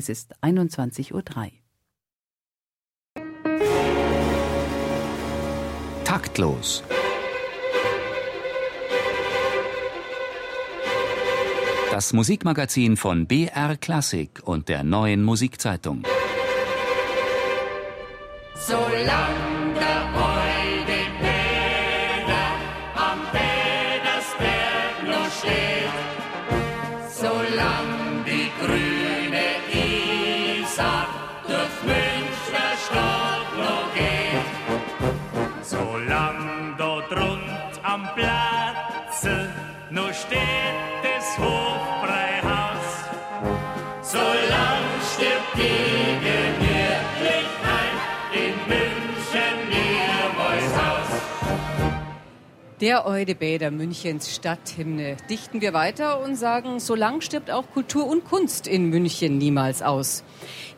Es ist 21.03 Uhr. Taktlos. Das Musikmagazin von BR Klassik und der neuen Musikzeitung. Solange Der Eudebäder Münchens Stadthymne dichten wir weiter und sagen, so lang stirbt auch Kultur und Kunst in München niemals aus.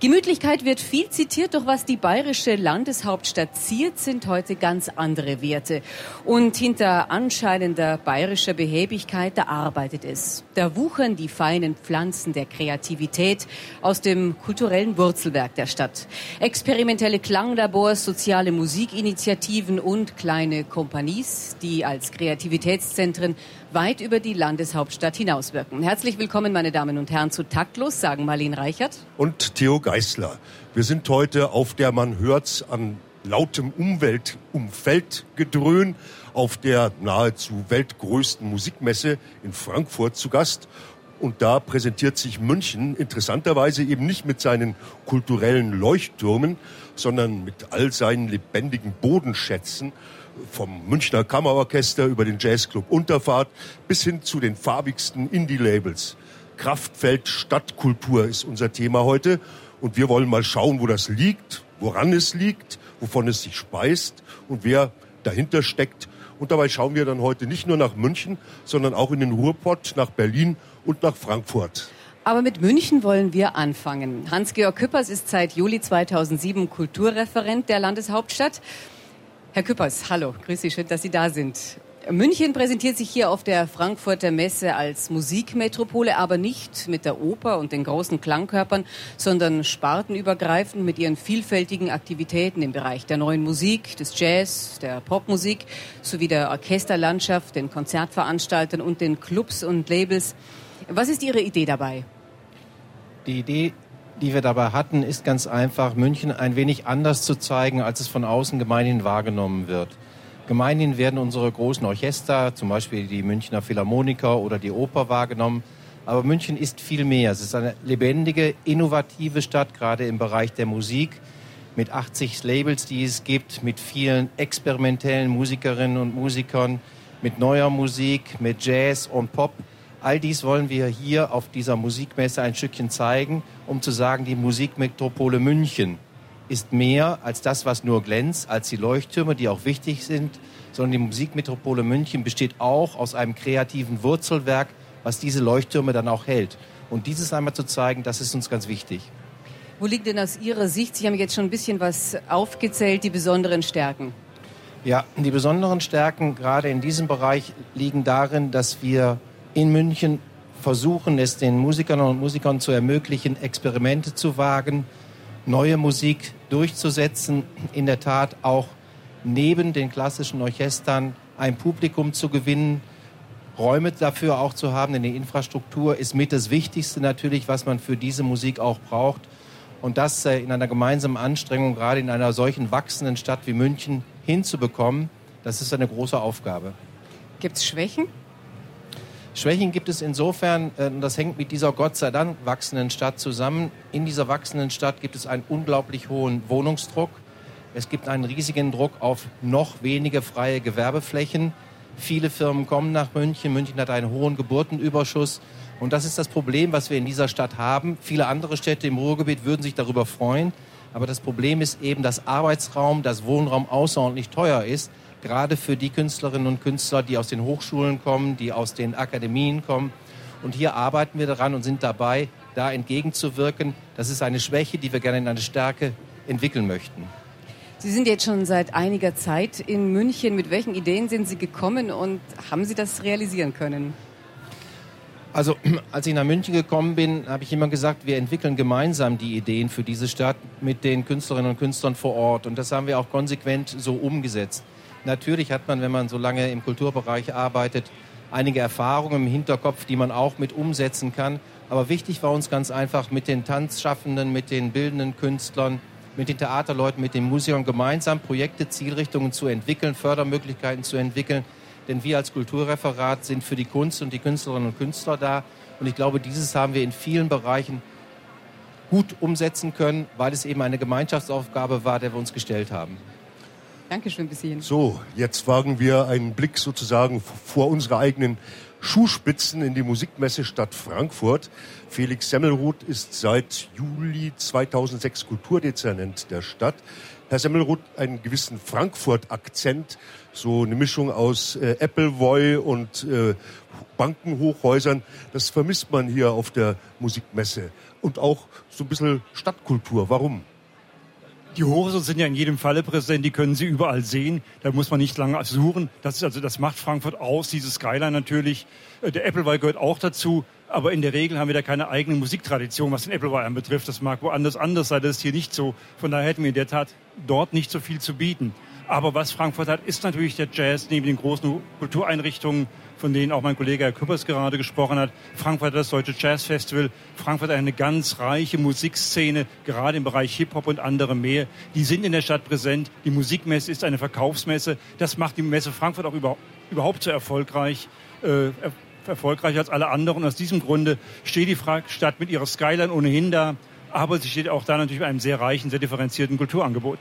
Gemütlichkeit wird viel zitiert, doch was die bayerische Landeshauptstadt ziert, sind heute ganz andere Werte. Und hinter anscheinender bayerischer Behäbigkeit, da arbeitet es. Da wuchern die feinen Pflanzen der Kreativität aus dem kulturellen Wurzelwerk der Stadt. Experimentelle Klanglabors, soziale Musikinitiativen und kleine Kompanies, die als Kreativitätszentren weit über die Landeshauptstadt hinauswirken. Herzlich willkommen, meine Damen und Herren, zu Taktlos, sagen Marlene Reichert. und Theo Geißler. Wir sind heute auf der, man hört's an lautem Umweltumfeldgedröhn, auf der nahezu weltgrößten Musikmesse in Frankfurt zu Gast. Und da präsentiert sich München interessanterweise eben nicht mit seinen kulturellen Leuchttürmen, sondern mit all seinen lebendigen Bodenschätzen, vom Münchner Kammerorchester über den Jazzclub Unterfahrt bis hin zu den farbigsten Indie-Labels. Kraftfeld Stadtkultur ist unser Thema heute. Und wir wollen mal schauen, wo das liegt, woran es liegt, wovon es sich speist und wer dahinter steckt. Und dabei schauen wir dann heute nicht nur nach München, sondern auch in den Ruhrpott, nach Berlin und nach Frankfurt. Aber mit München wollen wir anfangen. Hans-Georg Küppers ist seit Juli 2007 Kulturreferent der Landeshauptstadt. Herr Küppers, hallo, grüß Sie, schön, dass Sie da sind. München präsentiert sich hier auf der Frankfurter Messe als Musikmetropole, aber nicht mit der Oper und den großen Klangkörpern, sondern spartenübergreifend mit ihren vielfältigen Aktivitäten im Bereich der neuen Musik, des Jazz, der Popmusik sowie der Orchesterlandschaft, den Konzertveranstaltern und den Clubs und Labels. Was ist Ihre Idee dabei? Die Idee, die wir dabei hatten, ist ganz einfach, München ein wenig anders zu zeigen, als es von außen gemeinhin wahrgenommen wird. Gemeinhin werden unsere großen Orchester, zum Beispiel die Münchner Philharmoniker oder die Oper wahrgenommen. Aber München ist viel mehr. Es ist eine lebendige, innovative Stadt, gerade im Bereich der Musik, mit 80 Labels, die es gibt, mit vielen experimentellen Musikerinnen und Musikern, mit neuer Musik, mit Jazz und Pop. All dies wollen wir hier auf dieser Musikmesse ein Stückchen zeigen, um zu sagen, die Musikmetropole München ist mehr als das, was nur glänzt, als die Leuchttürme, die auch wichtig sind, sondern die Musikmetropole München besteht auch aus einem kreativen Wurzelwerk, was diese Leuchttürme dann auch hält. Und dieses einmal zu zeigen, das ist uns ganz wichtig. Wo liegt denn aus Ihrer Sicht, Sie haben jetzt schon ein bisschen was aufgezählt, die besonderen Stärken? Ja, die besonderen Stärken gerade in diesem Bereich liegen darin, dass wir in München versuchen, es den Musikern und Musikern zu ermöglichen, Experimente zu wagen, neue Musik durchzusetzen, in der Tat auch neben den klassischen Orchestern ein Publikum zu gewinnen, Räume dafür auch zu haben, denn die Infrastruktur ist mit das Wichtigste natürlich, was man für diese Musik auch braucht. Und das äh, in einer gemeinsamen Anstrengung, gerade in einer solchen wachsenden Stadt wie München, hinzubekommen, das ist eine große Aufgabe. Gibt es Schwächen? Schwächen gibt es insofern, äh, das hängt mit dieser Gott sei Dank wachsenden Stadt zusammen. In dieser wachsenden Stadt gibt es einen unglaublich hohen Wohnungsdruck. Es gibt einen riesigen Druck auf noch wenige freie Gewerbeflächen. Viele Firmen kommen nach München. München hat einen hohen Geburtenüberschuss. Und das ist das Problem, was wir in dieser Stadt haben. Viele andere Städte im Ruhrgebiet würden sich darüber freuen. Aber das Problem ist eben, dass Arbeitsraum, dass Wohnraum außerordentlich teuer ist gerade für die Künstlerinnen und Künstler, die aus den Hochschulen kommen, die aus den Akademien kommen. Und hier arbeiten wir daran und sind dabei, da entgegenzuwirken. Das ist eine Schwäche, die wir gerne in eine Stärke entwickeln möchten. Sie sind jetzt schon seit einiger Zeit in München. Mit welchen Ideen sind Sie gekommen und haben Sie das realisieren können? Also, als ich nach München gekommen bin, habe ich immer gesagt, wir entwickeln gemeinsam die Ideen für diese Stadt mit den Künstlerinnen und Künstlern vor Ort. Und das haben wir auch konsequent so umgesetzt. Natürlich hat man, wenn man so lange im Kulturbereich arbeitet, einige Erfahrungen im Hinterkopf, die man auch mit umsetzen kann. Aber wichtig war uns ganz einfach, mit den Tanzschaffenden, mit den bildenden Künstlern, mit den Theaterleuten, mit den Musikern gemeinsam Projekte, Zielrichtungen zu entwickeln, Fördermöglichkeiten zu entwickeln. Denn wir als Kulturreferat sind für die Kunst und die Künstlerinnen und Künstler da. Und ich glaube, dieses haben wir in vielen Bereichen gut umsetzen können, weil es eben eine Gemeinschaftsaufgabe war, der wir uns gestellt haben. Dankeschön bis hierhin. So, jetzt wagen wir einen Blick sozusagen vor unsere eigenen Schuhspitzen in die Musikmesse Stadt Frankfurt. Felix Semmelroth ist seit Juli 2006 Kulturdezernent der Stadt. Herr Semmelroth, einen gewissen Frankfurt-Akzent, so eine Mischung aus äh, Appleboy und äh, Bankenhochhäusern, das vermisst man hier auf der Musikmesse. Und auch so ein bisschen Stadtkultur. Warum? Die Hochhäuser sind ja in jedem Falle präsent, die können Sie überall sehen. Da muss man nicht lange suchen. Das ist also, das macht Frankfurt aus, dieses Skyline natürlich. Äh, der Appleboy gehört auch dazu. Aber in der Regel haben wir da keine eigene Musiktradition, was den Appleboy anbetrifft. Das mag woanders anders sein, das ist hier nicht so. Von daher hätten wir in der Tat dort nicht so viel zu bieten. Aber was Frankfurt hat, ist natürlich der Jazz neben den großen Kultureinrichtungen, von denen auch mein Kollege Herr Küppers gerade gesprochen hat. Frankfurt hat das Deutsche Jazz Festival. Frankfurt hat eine ganz reiche Musikszene, gerade im Bereich Hip-Hop und andere mehr. Die sind in der Stadt präsent. Die Musikmesse ist eine Verkaufsmesse. Das macht die Messe Frankfurt auch überhaupt so erfolgreich. Äh, erfolgreicher als alle anderen. Aus diesem Grunde steht die Stadt mit ihrer Skyline ohnehin da, aber sie steht auch da natürlich mit einem sehr reichen, sehr differenzierten Kulturangebot.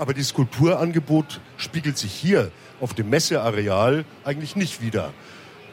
Aber dieses Kulturangebot spiegelt sich hier auf dem Messeareal eigentlich nicht wieder.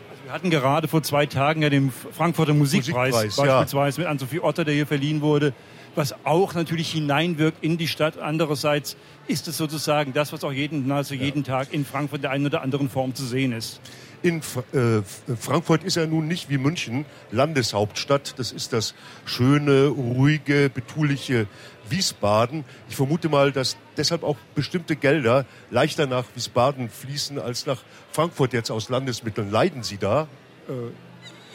Also wir hatten gerade vor zwei Tagen ja den Frankfurter Musikpreis, Musikpreis beispielsweise ja. mit Ann-Sophie Otter, der hier verliehen wurde, was auch natürlich hineinwirkt in die Stadt. Andererseits ist es sozusagen das, was auch jeden, nahezu jeden Tag in Frankfurt in der einen oder anderen Form zu sehen ist in äh, Frankfurt ist ja nun nicht wie München Landeshauptstadt. Das ist das schöne, ruhige, betuliche Wiesbaden. Ich vermute mal, dass deshalb auch bestimmte Gelder leichter nach Wiesbaden fließen als nach Frankfurt jetzt aus Landesmitteln. Leiden Sie da? Äh,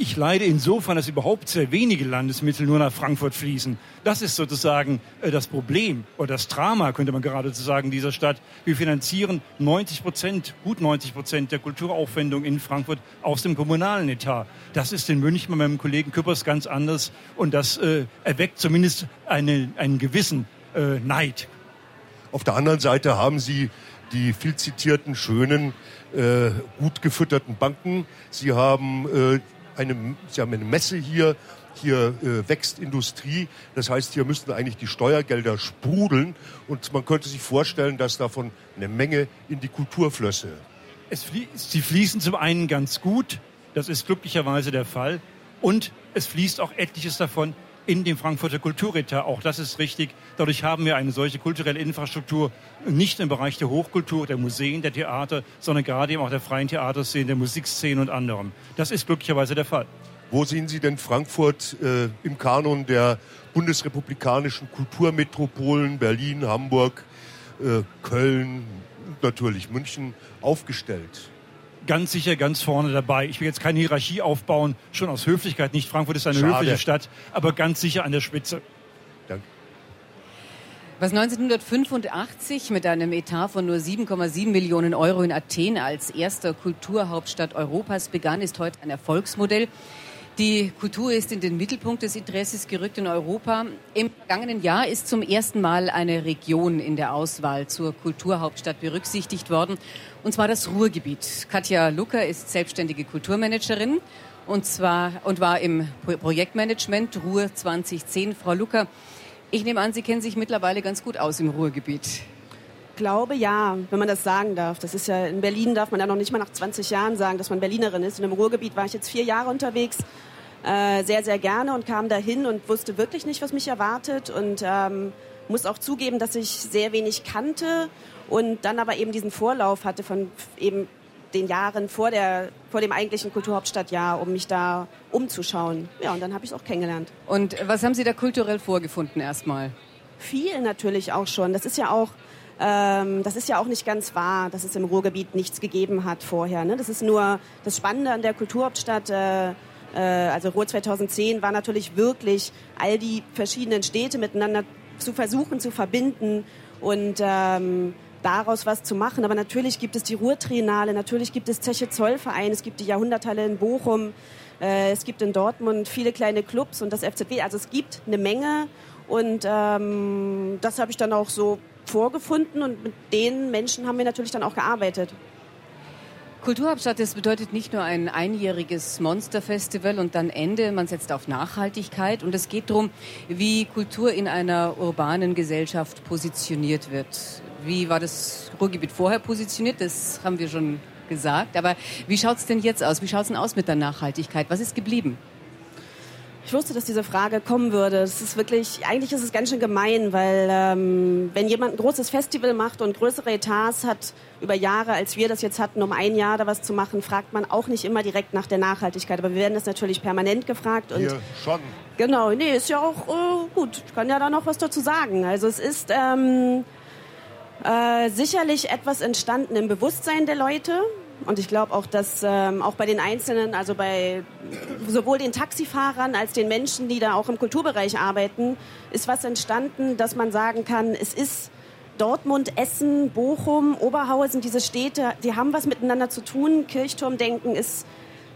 ich leide insofern, dass überhaupt sehr wenige Landesmittel nur nach Frankfurt fließen. Das ist sozusagen äh, das Problem oder das Drama, könnte man geradezu sagen, dieser Stadt. Wir finanzieren 90 Prozent, gut 90 Prozent der Kulturaufwendung in Frankfurt aus dem kommunalen Etat. Das ist in München bei meinem Kollegen Küppers ganz anders und das äh, erweckt zumindest eine, einen gewissen äh, Neid. Auf der anderen Seite haben Sie die viel zitierten, schönen, äh, gut gefütterten Banken. Sie haben äh, eine, Sie haben eine Messe hier, hier äh, wächst Industrie. Das heißt, hier müssten eigentlich die Steuergelder sprudeln und man könnte sich vorstellen, dass davon eine Menge in die Kultur flösse. Flie sie fließen zum einen ganz gut, das ist glücklicherweise der Fall, und es fließt auch etliches davon in den Frankfurter Kulturetat. Auch das ist richtig. Dadurch haben wir eine solche kulturelle Infrastruktur nicht im Bereich der Hochkultur, der Museen, der Theater, sondern gerade eben auch der freien Theaterszene, der Musikszene und anderem. Das ist glücklicherweise der Fall. Wo sehen Sie denn Frankfurt äh, im Kanon der bundesrepublikanischen Kulturmetropolen Berlin, Hamburg, äh, Köln natürlich München aufgestellt? Ganz sicher ganz vorne dabei. Ich will jetzt keine Hierarchie aufbauen, schon aus Höflichkeit nicht. Frankfurt ist eine Schade. höfliche Stadt, aber ganz sicher an der Spitze. Danke. Was 1985 mit einem Etat von nur 7,7 Millionen Euro in Athen als erster Kulturhauptstadt Europas begann, ist heute ein Erfolgsmodell. Die Kultur ist in den Mittelpunkt des Interesses gerückt in Europa. Im vergangenen Jahr ist zum ersten Mal eine Region in der Auswahl zur Kulturhauptstadt berücksichtigt worden, und zwar das Ruhrgebiet. Katja Lucker ist selbstständige Kulturmanagerin und zwar und war im Projektmanagement Ruhr 2010. Frau Lucker, ich nehme an, Sie kennen sich mittlerweile ganz gut aus im Ruhrgebiet glaube ja, wenn man das sagen darf. Das ist ja in Berlin darf man ja noch nicht mal nach 20 Jahren sagen, dass man Berlinerin ist. Und im Ruhrgebiet war ich jetzt vier Jahre unterwegs, äh, sehr sehr gerne und kam dahin und wusste wirklich nicht, was mich erwartet und ähm, muss auch zugeben, dass ich sehr wenig kannte und dann aber eben diesen Vorlauf hatte von eben den Jahren vor, der, vor dem eigentlichen Kulturhauptstadtjahr, um mich da umzuschauen. Ja, und dann habe ich es auch kennengelernt. Und was haben Sie da kulturell vorgefunden erstmal? Viel natürlich auch schon. Das ist ja auch ähm, das ist ja auch nicht ganz wahr, dass es im Ruhrgebiet nichts gegeben hat vorher. Ne? Das ist nur das Spannende an der Kulturhauptstadt. Äh, äh, also Ruhr 2010 war natürlich wirklich all die verschiedenen Städte miteinander zu versuchen zu verbinden und ähm, daraus was zu machen. Aber natürlich gibt es die Ruhrtriennale, natürlich gibt es Zeche Zollverein, es gibt die Jahrhunderthalle in Bochum, äh, es gibt in Dortmund viele kleine Clubs und das FZW. Also es gibt eine Menge und ähm, das habe ich dann auch so vorgefunden und mit den Menschen haben wir natürlich dann auch gearbeitet. Kulturhauptstadt, das bedeutet nicht nur ein einjähriges Monsterfestival und dann Ende, man setzt auf Nachhaltigkeit und es geht darum, wie Kultur in einer urbanen Gesellschaft positioniert wird. Wie war das Ruhrgebiet vorher positioniert? Das haben wir schon gesagt. Aber wie schaut es denn jetzt aus? Wie schaut es denn aus mit der Nachhaltigkeit? Was ist geblieben? Ich wusste, dass diese Frage kommen würde. Es ist wirklich, eigentlich ist es ganz schön gemein, weil ähm, wenn jemand ein großes Festival macht und größere Etats hat über Jahre, als wir das jetzt hatten, um ein Jahr da was zu machen, fragt man auch nicht immer direkt nach der Nachhaltigkeit. Aber wir werden das natürlich permanent gefragt. Und Hier schon. Genau, nee, ist ja auch äh, gut. Ich kann ja da noch was dazu sagen. Also es ist ähm, äh, sicherlich etwas entstanden im Bewusstsein der Leute. Und ich glaube auch, dass ähm, auch bei den Einzelnen, also bei sowohl den Taxifahrern als den Menschen, die da auch im Kulturbereich arbeiten, ist was entstanden, dass man sagen kann, es ist Dortmund, Essen, Bochum, Oberhausen, diese Städte, die haben was miteinander zu tun. Kirchturmdenken ist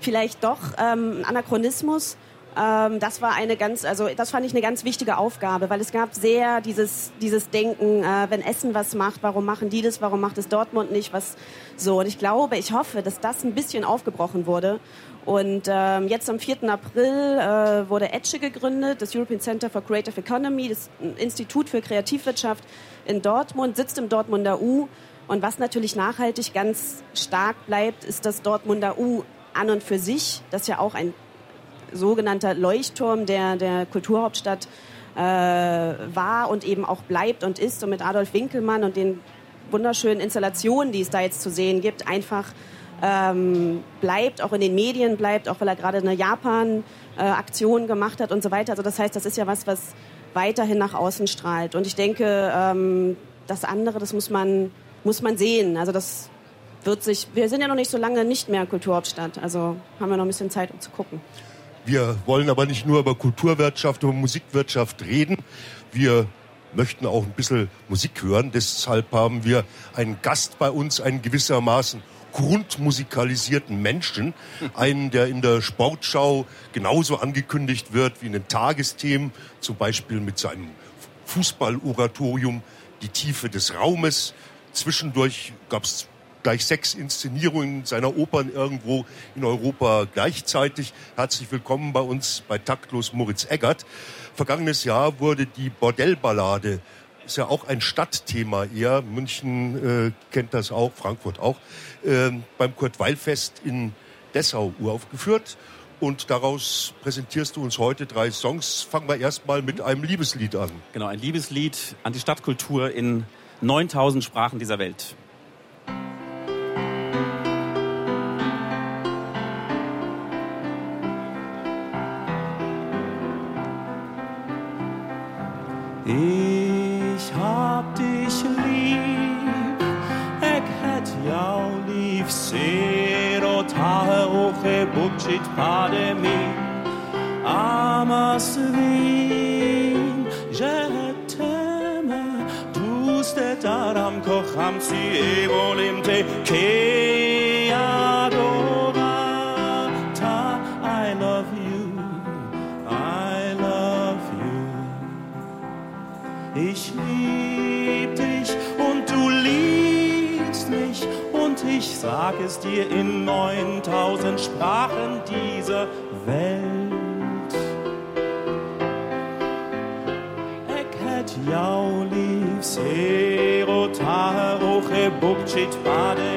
vielleicht doch ähm, ein Anachronismus. Ähm, das war eine ganz, also das fand ich eine ganz wichtige Aufgabe, weil es gab sehr dieses, dieses Denken, äh, wenn Essen was macht, warum machen die das, warum macht es Dortmund nicht, was so. Und ich glaube, ich hoffe, dass das ein bisschen aufgebrochen wurde. Und ähm, jetzt am 4. April äh, wurde ETSCHE gegründet, das European Center for Creative Economy, das Institut für Kreativwirtschaft in Dortmund, sitzt im Dortmunder U. Und was natürlich nachhaltig ganz stark bleibt, ist das Dortmunder U an und für sich, das ja auch ein sogenannter Leuchtturm der, der Kulturhauptstadt äh, war und eben auch bleibt und ist und mit Adolf Winkelmann und den wunderschönen Installationen, die es da jetzt zu sehen gibt, einfach ähm, bleibt, auch in den Medien bleibt, auch weil er gerade eine Japan-Aktion äh, gemacht hat und so weiter. Also das heißt, das ist ja was, was weiterhin nach außen strahlt. Und ich denke, ähm, das andere, das muss man, muss man sehen. Also das wird sich, wir sind ja noch nicht so lange nicht mehr Kulturhauptstadt, also haben wir noch ein bisschen Zeit, um zu gucken. Wir wollen aber nicht nur über Kulturwirtschaft, über Musikwirtschaft reden. Wir möchten auch ein bisschen Musik hören. Deshalb haben wir einen Gast bei uns, einen gewissermaßen grundmusikalisierten Menschen. Einen, der in der Sportschau genauso angekündigt wird wie in den Tagesthemen, zum Beispiel mit seinem Fußballoratorium Die Tiefe des Raumes. Zwischendurch gab es gleich sechs Inszenierungen seiner Opern irgendwo in Europa gleichzeitig. Herzlich willkommen bei uns bei Taktlos Moritz Eggert. Vergangenes Jahr wurde die Bordellballade ist ja auch ein Stadtthema eher. München äh, kennt das auch, Frankfurt auch. Äh, beim Kurt-Weil-Fest in Dessau uraufgeführt. Und daraus präsentierst du uns heute drei Songs. Fangen wir erstmal mit einem Liebeslied an. Genau, ein Liebeslied an die Stadtkultur in 9000 Sprachen dieser Welt. Ich hab dich lieb, ich hätt jou lieb, sero tahe bucit pademi, amas vin, je t'aime, du stet aram kocham si evolim te, ke Ich lieb dich und du liebst mich und ich sag es dir in 9000 Sprachen dieser Welt. Ich hätt jau lieb, sero taroche bukchit pademi,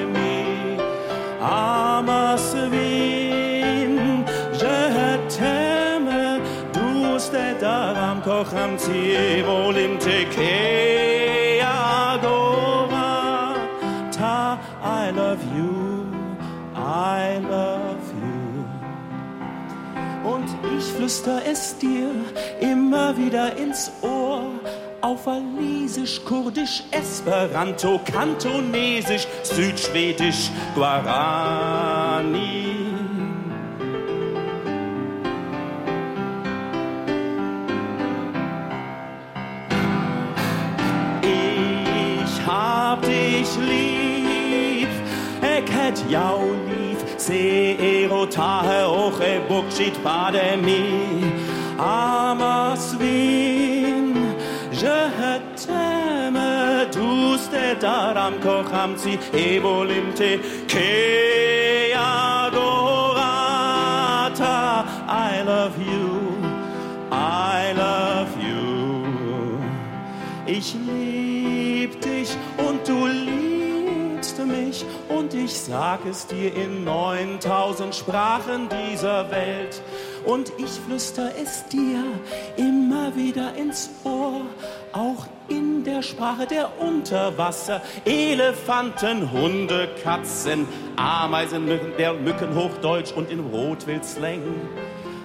daram kocham tie volim te ke adora, ta I love you, I love you. Und ich flüster es dir immer wieder ins Ohr. Auf Walisisch, Kurdisch, Esperanto, Kantonesisch, Südschwedisch, Guarani. Ich lieb. Ik het jou lief, se erotahe oche bukshit pademi. Amas vin, je t'aime, tous te daram kocham zi, evolimte, ke adorata. I love you, mich und ich sag es dir in 9000 Sprachen dieser Welt und ich flüster es dir immer wieder ins Ohr, auch in der Sprache der Unterwasser, Elefanten, Hunde, Katzen, Ameisen, Mücken, der Mücken Hochdeutsch und in Rotwildslang.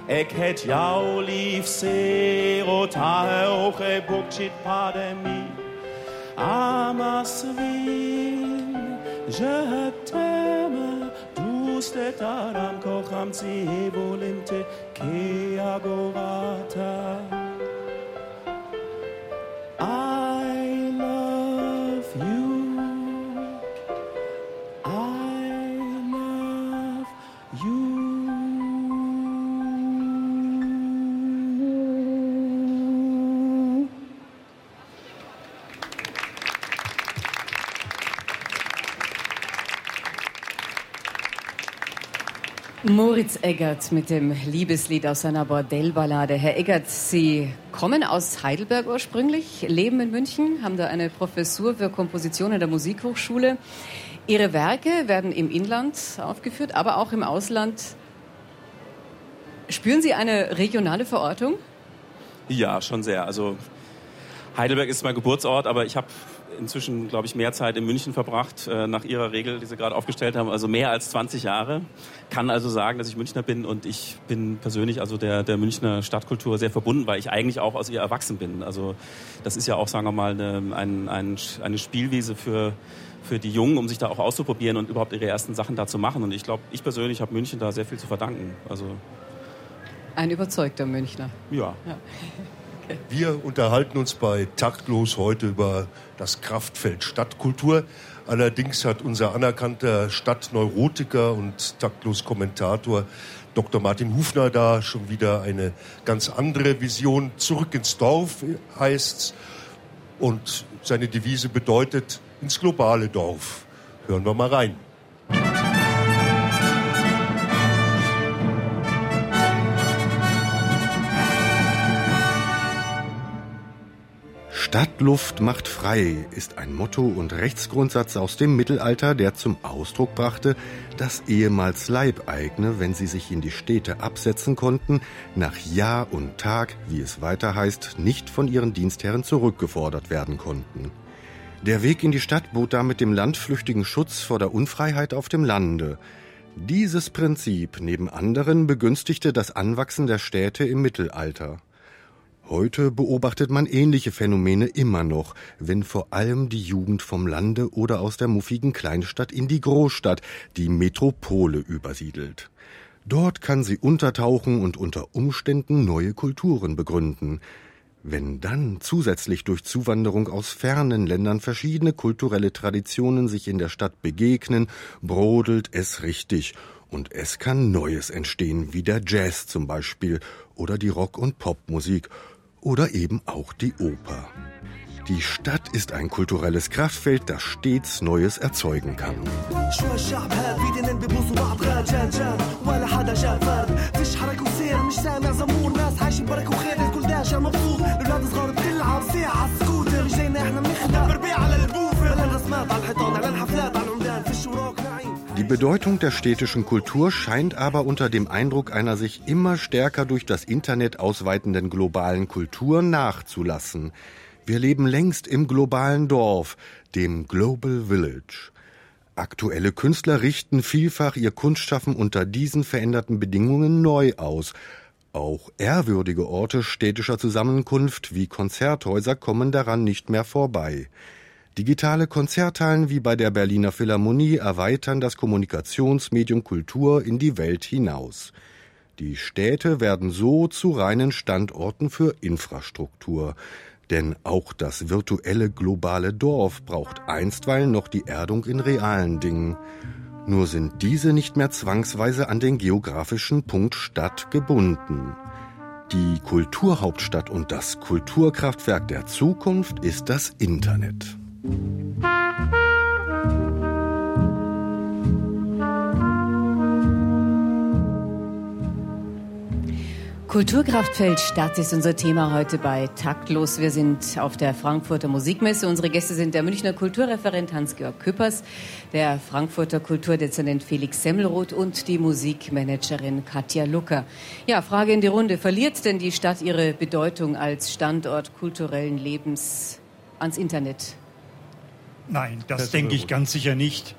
Ik het jou lief, serotahe oche bukchit pademi. Amas vin, Je t'aime, douce tetaram kocham tsivolinte ke agorata. Moritz Eggert mit dem Liebeslied aus seiner Bordellballade. Herr Eggert, Sie kommen aus Heidelberg ursprünglich, leben in München, haben da eine Professur für Komposition in der Musikhochschule. Ihre Werke werden im Inland aufgeführt, aber auch im Ausland. Spüren Sie eine regionale Verortung? Ja, schon sehr. Also Heidelberg ist mein Geburtsort, aber ich habe inzwischen, glaube ich, mehr Zeit in München verbracht, äh, nach Ihrer Regel, die Sie gerade aufgestellt haben, also mehr als 20 Jahre. Kann also sagen, dass ich Münchner bin und ich bin persönlich also der, der Münchner Stadtkultur sehr verbunden, weil ich eigentlich auch aus ihr erwachsen bin. Also das ist ja auch, sagen wir mal, eine, ein, ein, eine Spielwiese für, für die Jungen, um sich da auch auszuprobieren und überhaupt ihre ersten Sachen da zu machen. Und ich glaube, ich persönlich habe München da sehr viel zu verdanken. Also Ein überzeugter Münchner. ja. Wir unterhalten uns bei Taktlos heute über das Kraftfeld Stadtkultur. Allerdings hat unser anerkannter Stadtneurotiker und Taktlos-Kommentator Dr. Martin Hufner da schon wieder eine ganz andere Vision. Zurück ins Dorf heißt's. Und seine Devise bedeutet ins globale Dorf. Hören wir mal rein. Stadtluft macht frei ist ein Motto und Rechtsgrundsatz aus dem Mittelalter, der zum Ausdruck brachte, dass ehemals Leibeigene, wenn sie sich in die Städte absetzen konnten, nach Jahr und Tag, wie es weiter heißt, nicht von ihren Dienstherren zurückgefordert werden konnten. Der Weg in die Stadt bot damit dem Landflüchtigen Schutz vor der Unfreiheit auf dem Lande. Dieses Prinzip neben anderen begünstigte das Anwachsen der Städte im Mittelalter. Heute beobachtet man ähnliche Phänomene immer noch, wenn vor allem die Jugend vom Lande oder aus der muffigen Kleinstadt in die Großstadt, die Metropole übersiedelt. Dort kann sie untertauchen und unter Umständen neue Kulturen begründen. Wenn dann zusätzlich durch Zuwanderung aus fernen Ländern verschiedene kulturelle Traditionen sich in der Stadt begegnen, brodelt es richtig und es kann Neues entstehen, wie der Jazz zum Beispiel oder die Rock- und Popmusik oder eben auch die Oper. Die Stadt ist ein kulturelles Kraftfeld, das stets Neues erzeugen kann. Die Bedeutung der städtischen Kultur scheint aber unter dem Eindruck einer sich immer stärker durch das Internet ausweitenden globalen Kultur nachzulassen. Wir leben längst im globalen Dorf, dem Global Village. Aktuelle Künstler richten vielfach ihr Kunstschaffen unter diesen veränderten Bedingungen neu aus. Auch ehrwürdige Orte städtischer Zusammenkunft wie Konzerthäuser kommen daran nicht mehr vorbei. Digitale Konzerthallen wie bei der Berliner Philharmonie erweitern das Kommunikationsmedium Kultur in die Welt hinaus. Die Städte werden so zu reinen Standorten für Infrastruktur. Denn auch das virtuelle globale Dorf braucht einstweilen noch die Erdung in realen Dingen. Nur sind diese nicht mehr zwangsweise an den geografischen Punkt Stadt gebunden. Die Kulturhauptstadt und das Kulturkraftwerk der Zukunft ist das Internet. Kulturkraftfeld Stadt ist unser Thema heute bei Taktlos. Wir sind auf der Frankfurter Musikmesse. Unsere Gäste sind der Münchner Kulturreferent Hans-Georg Küppers, der Frankfurter Kulturdezernent Felix Semmelroth und die Musikmanagerin Katja Lucker. Ja, Frage in die Runde. Verliert denn die Stadt ihre Bedeutung als Standort kulturellen Lebens ans Internet? Nein, das, denke ich ganz sicher nicht.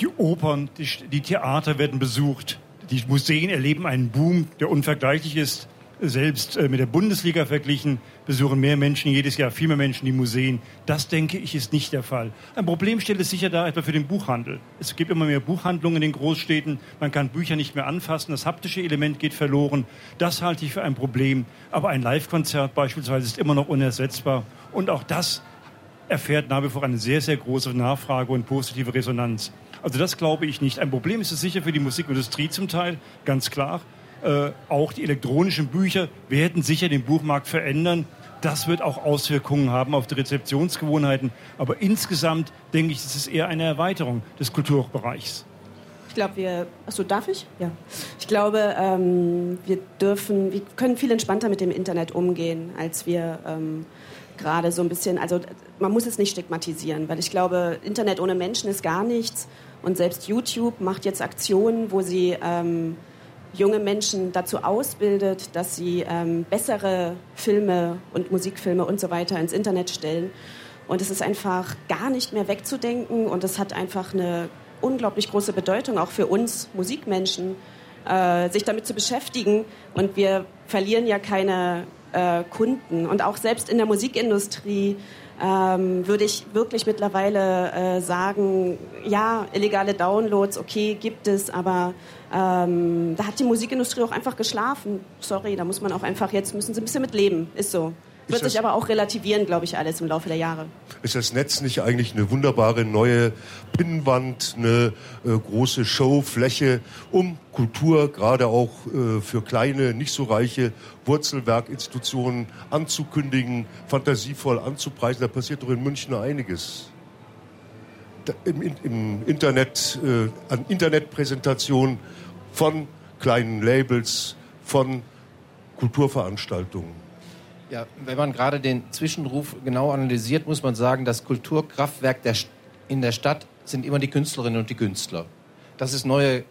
Die Opern, die, die Theater werden besucht. Die Museen erleben einen Boom, der unvergleichlich ist. Selbst äh, mit der Bundesliga verglichen besuchen mehr Menschen jedes Jahr, viel mehr Menschen die Museen. Das, denke ich, ist nicht der Fall. Ein Problem stellt es sicher da etwa für den Buchhandel. Es gibt immer mehr Buchhandlungen in den Großstädten. Man kann Bücher nicht mehr anfassen. Das haptische Element geht verloren. Das halte ich für ein Problem. Aber ein Live-Konzert beispielsweise ist immer noch unersetzbar. Und auch das erfährt nach wie vor eine sehr, sehr große Nachfrage und positive Resonanz. Also das glaube ich nicht. Ein Problem ist es sicher für die Musikindustrie zum Teil, ganz klar. Äh, auch die elektronischen Bücher werden sicher den Buchmarkt verändern. Das wird auch Auswirkungen haben auf die Rezeptionsgewohnheiten. Aber insgesamt denke ich, es ist eher eine Erweiterung des Kulturbereichs. Ich glaube, wir. Achso, darf ich? Ja. Ich glaube, ähm, wir dürfen, wir können viel entspannter mit dem Internet umgehen, als wir ähm, gerade so ein bisschen. Also man muss es nicht stigmatisieren, weil ich glaube, Internet ohne Menschen ist gar nichts. Und selbst YouTube macht jetzt Aktionen, wo sie ähm, junge Menschen dazu ausbildet, dass sie ähm, bessere Filme und Musikfilme und so weiter ins Internet stellen. Und es ist einfach gar nicht mehr wegzudenken und es hat einfach eine unglaublich große Bedeutung, auch für uns Musikmenschen, äh, sich damit zu beschäftigen. Und wir verlieren ja keine äh, Kunden. Und auch selbst in der Musikindustrie ähm, würde ich wirklich mittlerweile äh, sagen, ja, illegale Downloads, okay, gibt es, aber ähm, da hat die Musikindustrie auch einfach geschlafen. Sorry, da muss man auch einfach, jetzt müssen sie ein bisschen mit leben, ist so. Wird sich aber auch relativieren, glaube ich, alles im Laufe der Jahre. Ist das Netz nicht eigentlich eine wunderbare neue Pinnwand, eine äh, große Showfläche, um Kultur gerade auch äh, für kleine, nicht so reiche Wurzelwerkinstitutionen anzukündigen, fantasievoll anzupreisen? Da passiert doch in München einiges. Da, im, im, Internet, äh, an Internetpräsentationen von kleinen Labels, von Kulturveranstaltungen. Ja, wenn man gerade den Zwischenruf genau analysiert, muss man sagen, das Kulturkraftwerk der in der Stadt sind immer die Künstlerinnen und die Künstler. Dass es neue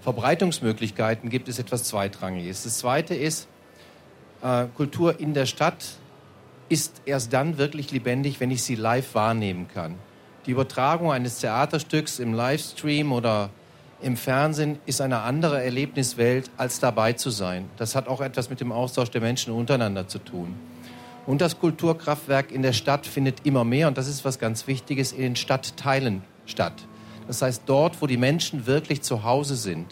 Verbreitungsmöglichkeiten gibt, ist etwas Zweitrangiges. Das Zweite ist, äh, Kultur in der Stadt ist erst dann wirklich lebendig, wenn ich sie live wahrnehmen kann. Die Übertragung eines Theaterstücks im Livestream oder im Fernsehen ist eine andere Erlebniswelt, als dabei zu sein. Das hat auch etwas mit dem Austausch der Menschen untereinander zu tun. Und das Kulturkraftwerk in der Stadt findet immer mehr, und das ist was ganz Wichtiges, in den Stadtteilen statt. Das heißt, dort, wo die Menschen wirklich zu Hause sind,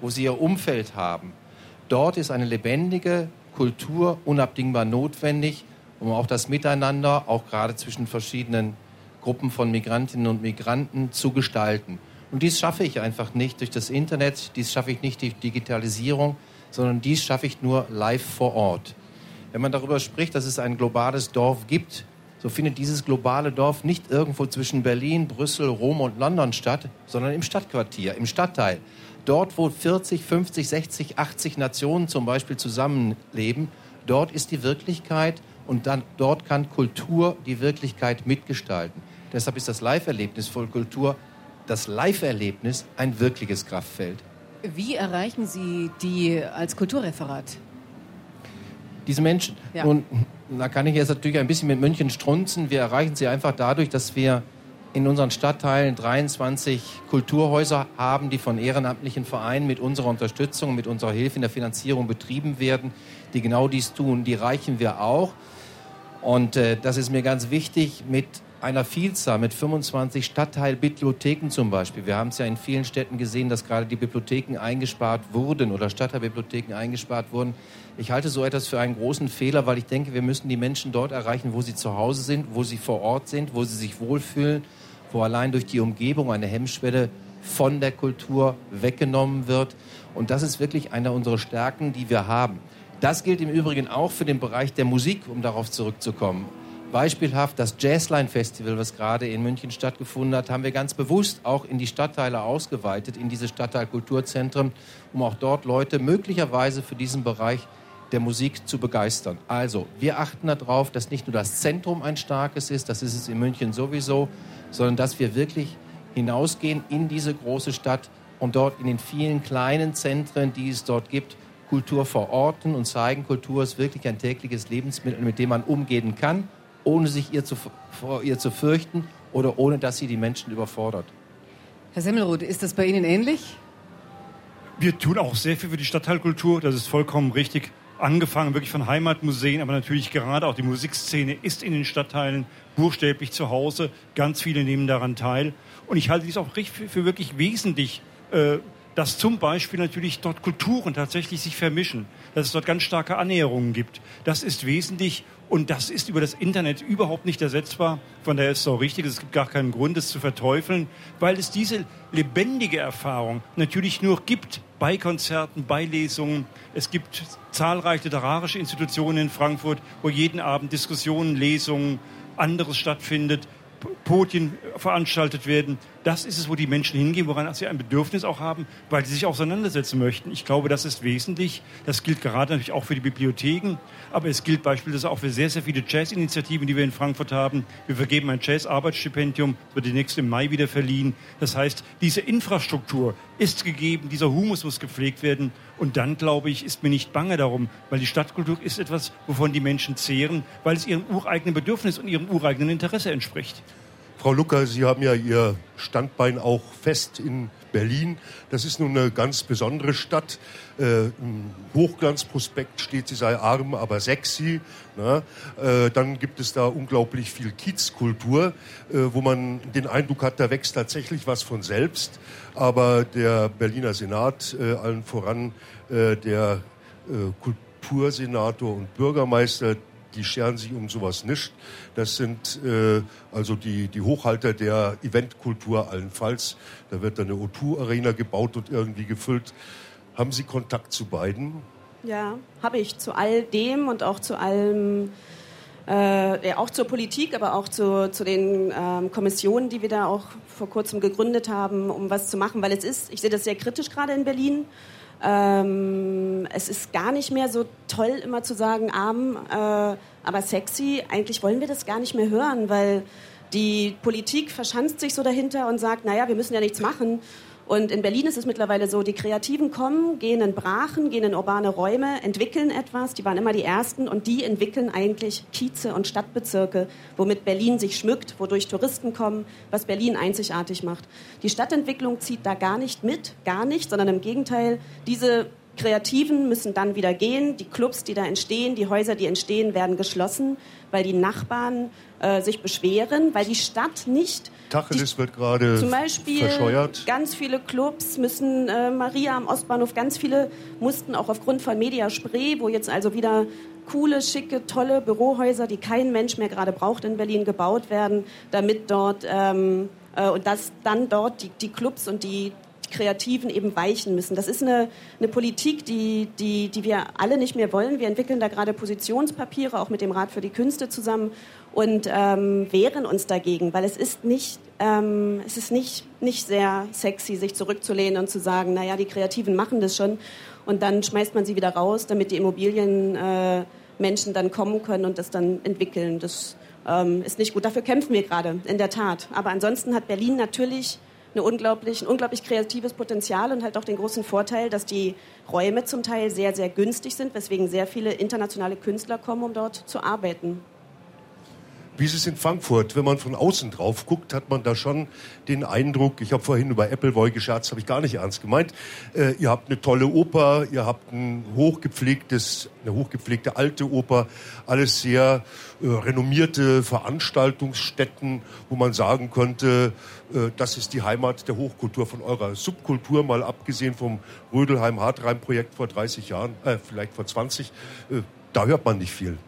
wo sie ihr Umfeld haben, dort ist eine lebendige Kultur unabdingbar notwendig, um auch das Miteinander, auch gerade zwischen verschiedenen Gruppen von Migrantinnen und Migranten, zu gestalten. Und dies schaffe ich einfach nicht durch das Internet, dies schaffe ich nicht durch Digitalisierung, sondern dies schaffe ich nur live vor Ort. Wenn man darüber spricht, dass es ein globales Dorf gibt, so findet dieses globale Dorf nicht irgendwo zwischen Berlin, Brüssel, Rom und London statt, sondern im Stadtquartier, im Stadtteil. Dort, wo 40, 50, 60, 80 Nationen zum Beispiel zusammenleben, dort ist die Wirklichkeit und dann, dort kann Kultur die Wirklichkeit mitgestalten. Deshalb ist das Live-Erlebnis voll Kultur das Live-Erlebnis ein wirkliches Kraftfeld. Wie erreichen Sie die als Kulturreferat? Diese Menschen, ja. nun, da kann ich jetzt natürlich ein bisschen mit München strunzen. Wir erreichen sie einfach dadurch, dass wir in unseren Stadtteilen 23 Kulturhäuser haben, die von ehrenamtlichen Vereinen mit unserer Unterstützung, mit unserer Hilfe in der Finanzierung betrieben werden, die genau dies tun. Die reichen wir auch. Und äh, das ist mir ganz wichtig mit einer Vielzahl mit 25 Stadtteilbibliotheken zum Beispiel. Wir haben es ja in vielen Städten gesehen, dass gerade die Bibliotheken eingespart wurden oder Stadtteilbibliotheken eingespart wurden. Ich halte so etwas für einen großen Fehler, weil ich denke, wir müssen die Menschen dort erreichen, wo sie zu Hause sind, wo sie vor Ort sind, wo sie sich wohlfühlen, wo allein durch die Umgebung eine Hemmschwelle von der Kultur weggenommen wird. Und das ist wirklich eine unserer Stärken, die wir haben. Das gilt im Übrigen auch für den Bereich der Musik, um darauf zurückzukommen. Beispielhaft das Jazzline Festival, was gerade in München stattgefunden hat, haben wir ganz bewusst auch in die Stadtteile ausgeweitet, in diese Stadtteilkulturzentren, um auch dort Leute möglicherweise für diesen Bereich der Musik zu begeistern. Also, wir achten darauf, dass nicht nur das Zentrum ein starkes ist, das ist es in München sowieso, sondern dass wir wirklich hinausgehen in diese große Stadt und dort in den vielen kleinen Zentren, die es dort gibt, Kultur verorten und zeigen, Kultur ist wirklich ein tägliches Lebensmittel, mit dem man umgehen kann ohne sich ihr zu, vor ihr zu fürchten oder ohne dass sie die Menschen überfordert. Herr Semmelroth, ist das bei Ihnen ähnlich? Wir tun auch sehr viel für die Stadtteilkultur, das ist vollkommen richtig. Angefangen wirklich von Heimatmuseen, aber natürlich gerade auch die Musikszene ist in den Stadtteilen buchstäblich zu Hause. Ganz viele nehmen daran teil. Und ich halte dies auch für wirklich wesentlich, äh, dass zum Beispiel natürlich dort Kulturen tatsächlich sich vermischen, dass es dort ganz starke Annäherungen gibt. Das ist wesentlich und das ist über das Internet überhaupt nicht ersetzbar. Von daher ist es auch richtig, es gibt gar keinen Grund, es zu verteufeln, weil es diese lebendige Erfahrung natürlich nur gibt bei Konzerten, bei Lesungen. Es gibt zahlreiche literarische Institutionen in Frankfurt, wo jeden Abend Diskussionen, Lesungen, anderes stattfindet. Podien veranstaltet werden. Das ist es, wo die Menschen hingehen, woran sie ein Bedürfnis auch haben, weil sie sich auseinandersetzen möchten. Ich glaube, das ist wesentlich. Das gilt gerade natürlich auch für die Bibliotheken, aber es gilt beispielsweise auch für sehr, sehr viele Jazz-Initiativen, die wir in Frankfurt haben. Wir vergeben ein Jazz-Arbeitsstipendium, wird demnächst im Mai wieder verliehen. Das heißt, diese Infrastruktur ist gegeben, dieser Humus muss gepflegt werden. Und dann, glaube ich, ist mir nicht bange darum, weil die Stadtkultur ist etwas, wovon die Menschen zehren, weil es ihrem ureigenen Bedürfnis und ihrem ureigenen Interesse entspricht. Frau Lucker, Sie haben ja Ihr Standbein auch fest in Berlin. Das ist nun eine ganz besondere Stadt. Äh, Im Hochglanzprospekt steht, sie sei arm, aber sexy. Na? Äh, dann gibt es da unglaublich viel Kiezkultur, äh, wo man den Eindruck hat, da wächst tatsächlich was von selbst. Aber der Berliner Senat, äh, allen voran äh, der äh, Kultursenator und Bürgermeister, die scheren sich um sowas nicht. Das sind äh, also die, die Hochhalter der Eventkultur allenfalls. Da wird dann eine O2-Arena gebaut und irgendwie gefüllt. Haben Sie Kontakt zu beiden? Ja, habe ich. Zu all dem und auch zu allem, äh, ja, auch zur Politik, aber auch zu, zu den ähm, Kommissionen, die wir da auch vor kurzem gegründet haben, um was zu machen. Weil es ist, ich sehe das sehr kritisch gerade in Berlin. Ähm, es ist gar nicht mehr so toll, immer zu sagen, arm, äh, aber sexy. Eigentlich wollen wir das gar nicht mehr hören, weil die Politik verschanzt sich so dahinter und sagt, naja, wir müssen ja nichts machen. Und in Berlin ist es mittlerweile so, die Kreativen kommen, gehen in Brachen, gehen in urbane Räume, entwickeln etwas, die waren immer die Ersten und die entwickeln eigentlich Kieze und Stadtbezirke, womit Berlin sich schmückt, wodurch Touristen kommen, was Berlin einzigartig macht. Die Stadtentwicklung zieht da gar nicht mit, gar nicht, sondern im Gegenteil, diese Kreativen müssen dann wieder gehen, die Clubs, die da entstehen, die Häuser, die entstehen, werden geschlossen, weil die Nachbarn äh, sich beschweren, weil die Stadt nicht. Tacheles wird gerade zum Beispiel verscheuert. Ganz viele Clubs müssen, äh, Maria am Ostbahnhof, ganz viele mussten auch aufgrund von Media Spree, wo jetzt also wieder coole, schicke, tolle Bürohäuser, die kein Mensch mehr gerade braucht in Berlin, gebaut werden, damit dort ähm, äh, und dass dann dort die, die Clubs und die Kreativen eben weichen müssen. Das ist eine, eine Politik, die, die, die wir alle nicht mehr wollen. Wir entwickeln da gerade Positionspapiere, auch mit dem Rat für die Künste zusammen und ähm, wehren uns dagegen, weil es ist nicht, ähm, es ist nicht, nicht sehr sexy, sich zurückzulehnen und zu sagen, naja, die Kreativen machen das schon und dann schmeißt man sie wieder raus, damit die Immobilienmenschen äh, dann kommen können und das dann entwickeln. Das ähm, ist nicht gut. Dafür kämpfen wir gerade, in der Tat. Aber ansonsten hat Berlin natürlich eine unglaublich, ein unglaublich kreatives Potenzial und halt auch den großen Vorteil, dass die Räume zum Teil sehr, sehr günstig sind, weswegen sehr viele internationale Künstler kommen, um dort zu arbeiten. Wie ist es in Frankfurt? Wenn man von außen drauf guckt, hat man da schon den Eindruck, ich habe vorhin über Appleboy gescherzt, habe ich gar nicht ernst gemeint. Äh, ihr habt eine tolle Oper, ihr habt ein hochgepflegtes, eine hochgepflegte alte Oper, alles sehr äh, renommierte Veranstaltungsstätten, wo man sagen könnte, äh, das ist die Heimat der Hochkultur von eurer Subkultur, mal abgesehen vom Rödelheim-Hartheim-Projekt vor 30 Jahren, äh, vielleicht vor 20. Äh, da hört man nicht viel.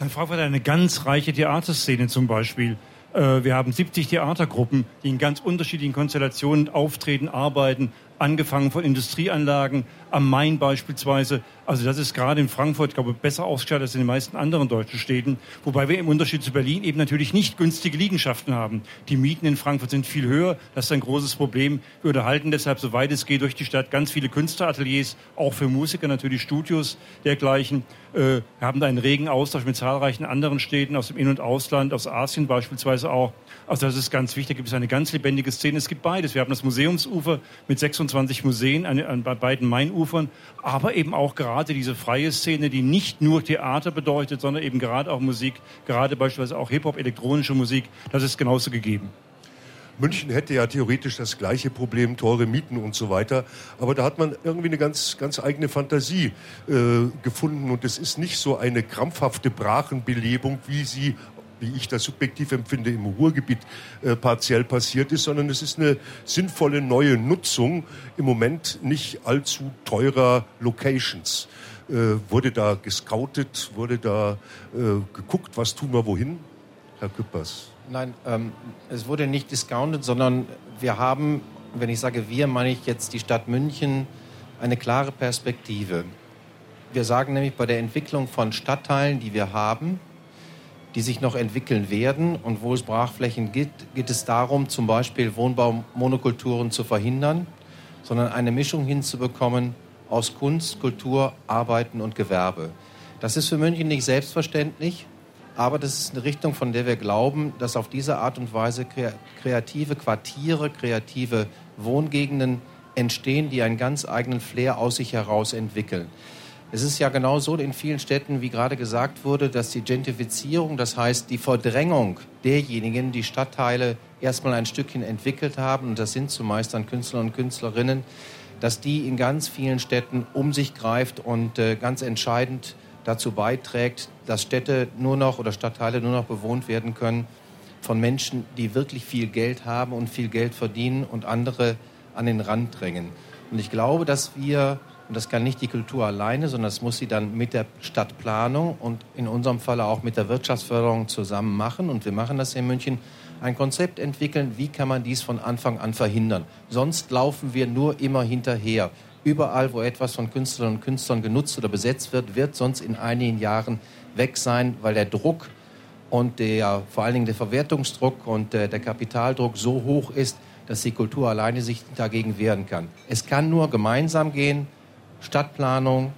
In Frankfurt eine ganz reiche Theaterszene zum Beispiel. Äh, Wir haben 70 Theatergruppen, die in ganz unterschiedlichen Konstellationen auftreten, arbeiten, angefangen von Industrieanlagen, am Main beispielsweise. Also das ist gerade in Frankfurt, glaube ich, besser ausgestattet als in den meisten anderen deutschen Städten. Wobei wir im Unterschied zu Berlin eben natürlich nicht günstige Liegenschaften haben. Die Mieten in Frankfurt sind viel höher. Das ist ein großes Problem. Wir unterhalten deshalb, soweit es geht, durch die Stadt ganz viele Künstlerateliers, auch für Musiker natürlich Studios dergleichen. Äh, Wir haben da einen regen Austausch mit zahlreichen anderen Städten aus dem In- und Ausland, aus Asien beispielsweise auch. Also das ist ganz wichtig. Da gibt es eine ganz lebendige Szene. Es gibt beides. Wir haben das Museumsufer mit 26 Museen an, an bei beiden Mainufern, aber eben auch gerade diese freie Szene, die nicht nur Theater bedeutet, sondern eben gerade auch Musik, gerade beispielsweise auch Hip-Hop, elektronische Musik. Das ist genauso gegeben. München hätte ja theoretisch das gleiche Problem, teure Mieten und so weiter. Aber da hat man irgendwie eine ganz, ganz eigene Fantasie äh, gefunden. Und es ist nicht so eine krampfhafte Brachenbelebung, wie sie wie ich das subjektiv empfinde, im Ruhrgebiet äh, partiell passiert ist, sondern es ist eine sinnvolle neue Nutzung im Moment nicht allzu teurer Locations. Äh, wurde da gescoutet, wurde da äh, geguckt, was tun wir wohin? Herr Küppers. Nein, ähm, es wurde nicht discounted, sondern wir haben, wenn ich sage wir, meine ich jetzt die Stadt München, eine klare Perspektive. Wir sagen nämlich bei der Entwicklung von Stadtteilen, die wir haben, die sich noch entwickeln werden und wo es Brachflächen gibt, geht es darum, zum Beispiel Wohnbaumonokulturen zu verhindern, sondern eine Mischung hinzubekommen aus Kunst, Kultur, Arbeiten und Gewerbe. Das ist für München nicht selbstverständlich, aber das ist eine Richtung, von der wir glauben, dass auf diese Art und Weise kreative Quartiere, kreative Wohngegenden entstehen, die einen ganz eigenen Flair aus sich heraus entwickeln. Es ist ja genau so in vielen Städten, wie gerade gesagt wurde, dass die Gentrifizierung, das heißt die Verdrängung derjenigen, die Stadtteile erstmal ein Stückchen entwickelt haben, und das sind zumeist dann Künstler und Künstlerinnen, dass die in ganz vielen Städten um sich greift und äh, ganz entscheidend dazu beiträgt, dass Städte nur noch oder Stadtteile nur noch bewohnt werden können von Menschen, die wirklich viel Geld haben und viel Geld verdienen und andere an den Rand drängen. Und ich glaube, dass wir und das kann nicht die Kultur alleine, sondern das muss sie dann mit der Stadtplanung und in unserem Falle auch mit der Wirtschaftsförderung zusammen machen. Und wir machen das in München. Ein Konzept entwickeln, wie kann man dies von Anfang an verhindern. Sonst laufen wir nur immer hinterher. Überall, wo etwas von Künstlern und Künstlern genutzt oder besetzt wird, wird sonst in einigen Jahren weg sein, weil der Druck und der, vor allen Dingen der Verwertungsdruck und der, der Kapitaldruck so hoch ist, dass die Kultur alleine sich dagegen wehren kann. Es kann nur gemeinsam gehen, Stadtplanung,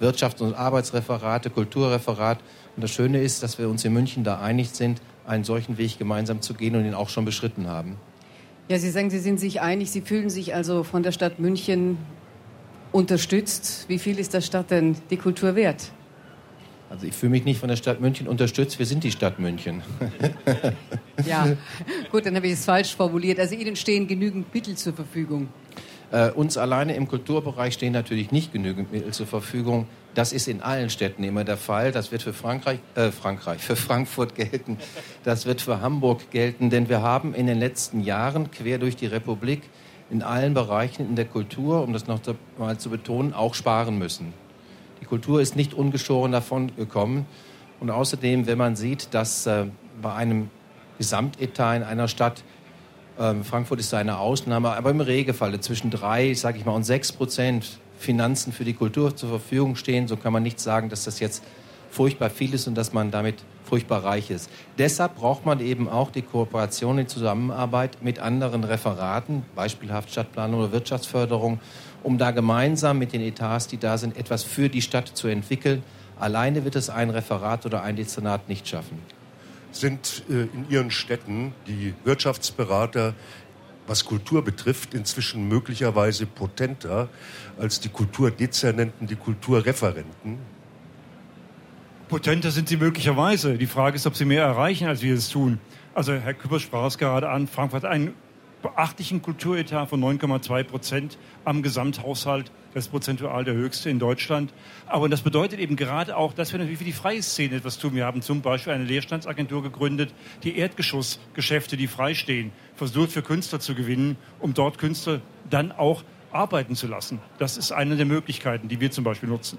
Wirtschafts- und Arbeitsreferate, Kulturreferat. Und das Schöne ist, dass wir uns in München da einig sind, einen solchen Weg gemeinsam zu gehen und ihn auch schon beschritten haben. Ja, Sie sagen, Sie sind sich einig. Sie fühlen sich also von der Stadt München unterstützt. Wie viel ist der Stadt denn die Kultur wert? Also ich fühle mich nicht von der Stadt München unterstützt. Wir sind die Stadt München. ja, gut, dann habe ich es falsch formuliert. Also Ihnen stehen genügend Mittel zur Verfügung. Äh, uns alleine im Kulturbereich stehen natürlich nicht genügend Mittel zur Verfügung. Das ist in allen Städten immer der Fall. Das wird für Frankreich, äh, Frankreich, für Frankfurt gelten. Das wird für Hamburg gelten, denn wir haben in den letzten Jahren quer durch die Republik in allen Bereichen in der Kultur, um das noch mal zu betonen, auch sparen müssen. Die Kultur ist nicht ungeschoren davon gekommen. Und außerdem, wenn man sieht, dass äh, bei einem Gesamtetat in einer Stadt ähm, Frankfurt ist eine Ausnahme, aber im Regelfall zwischen drei, sage ich mal, und sechs Prozent Finanzen für die Kultur zur Verfügung stehen. So kann man nicht sagen, dass das jetzt furchtbar viel ist und dass man damit furchtbar reich ist. Deshalb braucht man eben auch die Kooperation, die Zusammenarbeit mit anderen Referaten, beispielhaft Stadtplanung oder Wirtschaftsförderung, um da gemeinsam mit den Etats, die da sind, etwas für die Stadt zu entwickeln. Alleine wird es ein Referat oder ein Dezernat nicht schaffen sind äh, in ihren Städten die Wirtschaftsberater, was Kultur betrifft, inzwischen möglicherweise potenter als die Kulturdezernenten, die Kulturreferenten? Potenter sind sie möglicherweise. Die Frage ist, ob sie mehr erreichen, als wir es tun. Also Herr Küpper sprach es gerade an, Frankfurt hat einen beachtlichen Kulturetat von 9,2 Prozent am Gesamthaushalt. Das ist prozentual der höchste in Deutschland. Aber das bedeutet eben gerade auch, dass wir natürlich für die freie Szene etwas tun. Wir haben zum Beispiel eine Leerstandsagentur gegründet, die Erdgeschossgeschäfte, die freistehen, versucht für Künstler zu gewinnen, um dort Künstler dann auch arbeiten zu lassen. Das ist eine der Möglichkeiten, die wir zum Beispiel nutzen.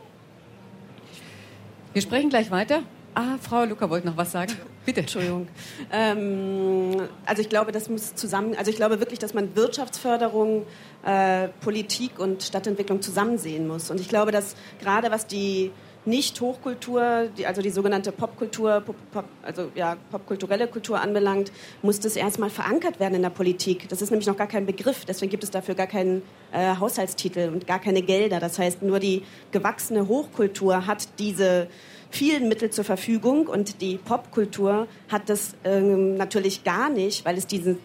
Wir sprechen gleich weiter. Ah, Frau Luca wollte noch was sagen. Bitte. Entschuldigung. Ähm, also ich glaube, das muss zusammen, also ich glaube wirklich, dass man Wirtschaftsförderung, äh, Politik und Stadtentwicklung zusammen sehen muss. Und ich glaube, dass gerade was die nicht-Hochkultur, die, also die sogenannte Popkultur, Pop, Pop, also ja, popkulturelle Kultur anbelangt, muss das erstmal verankert werden in der Politik. Das ist nämlich noch gar kein Begriff, deswegen gibt es dafür gar keinen äh, Haushaltstitel und gar keine Gelder. Das heißt, nur die gewachsene Hochkultur hat diese vielen Mittel zur Verfügung und die Popkultur hat das ähm, natürlich gar nicht, weil es diesen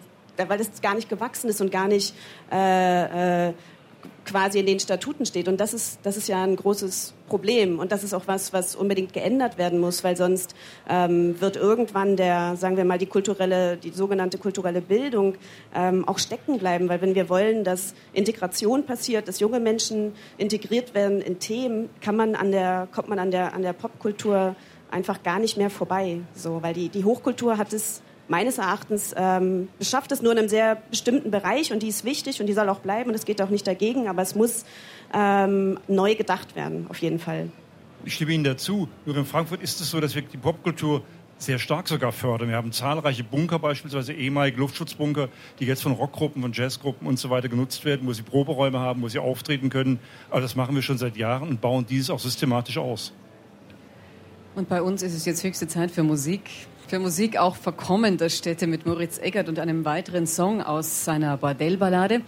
weil es gar nicht gewachsen ist und gar nicht äh, äh, quasi in den Statuten steht. Und das ist, das ist ja ein großes Problem. Und das ist auch was, was unbedingt geändert werden muss, weil sonst ähm, wird irgendwann der, sagen wir mal, die kulturelle, die sogenannte kulturelle Bildung ähm, auch stecken bleiben. Weil wenn wir wollen, dass Integration passiert, dass junge Menschen integriert werden in Themen, kann man an der, kommt man an der, an der Popkultur einfach gar nicht mehr vorbei. So, weil die, die Hochkultur hat es meines Erachtens ähm, schafft es nur in einem sehr bestimmten Bereich und die ist wichtig und die soll auch bleiben und es geht auch nicht dagegen, aber es muss ähm, neu gedacht werden, auf jeden Fall. Ich stimme Ihnen dazu. Nur in Frankfurt ist es so, dass wir die Popkultur sehr stark sogar fördern. Wir haben zahlreiche Bunker, beispielsweise ehemalige Luftschutzbunker, die jetzt von Rockgruppen, von Jazzgruppen und so weiter genutzt werden, wo sie Proberäume haben, wo sie auftreten können. Aber das machen wir schon seit Jahren und bauen dieses auch systematisch aus. Und bei uns ist es jetzt höchste Zeit für Musik. Für Musik auch Verkommen der Städte mit Moritz Eggert und einem weiteren Song aus seiner Bordellballade.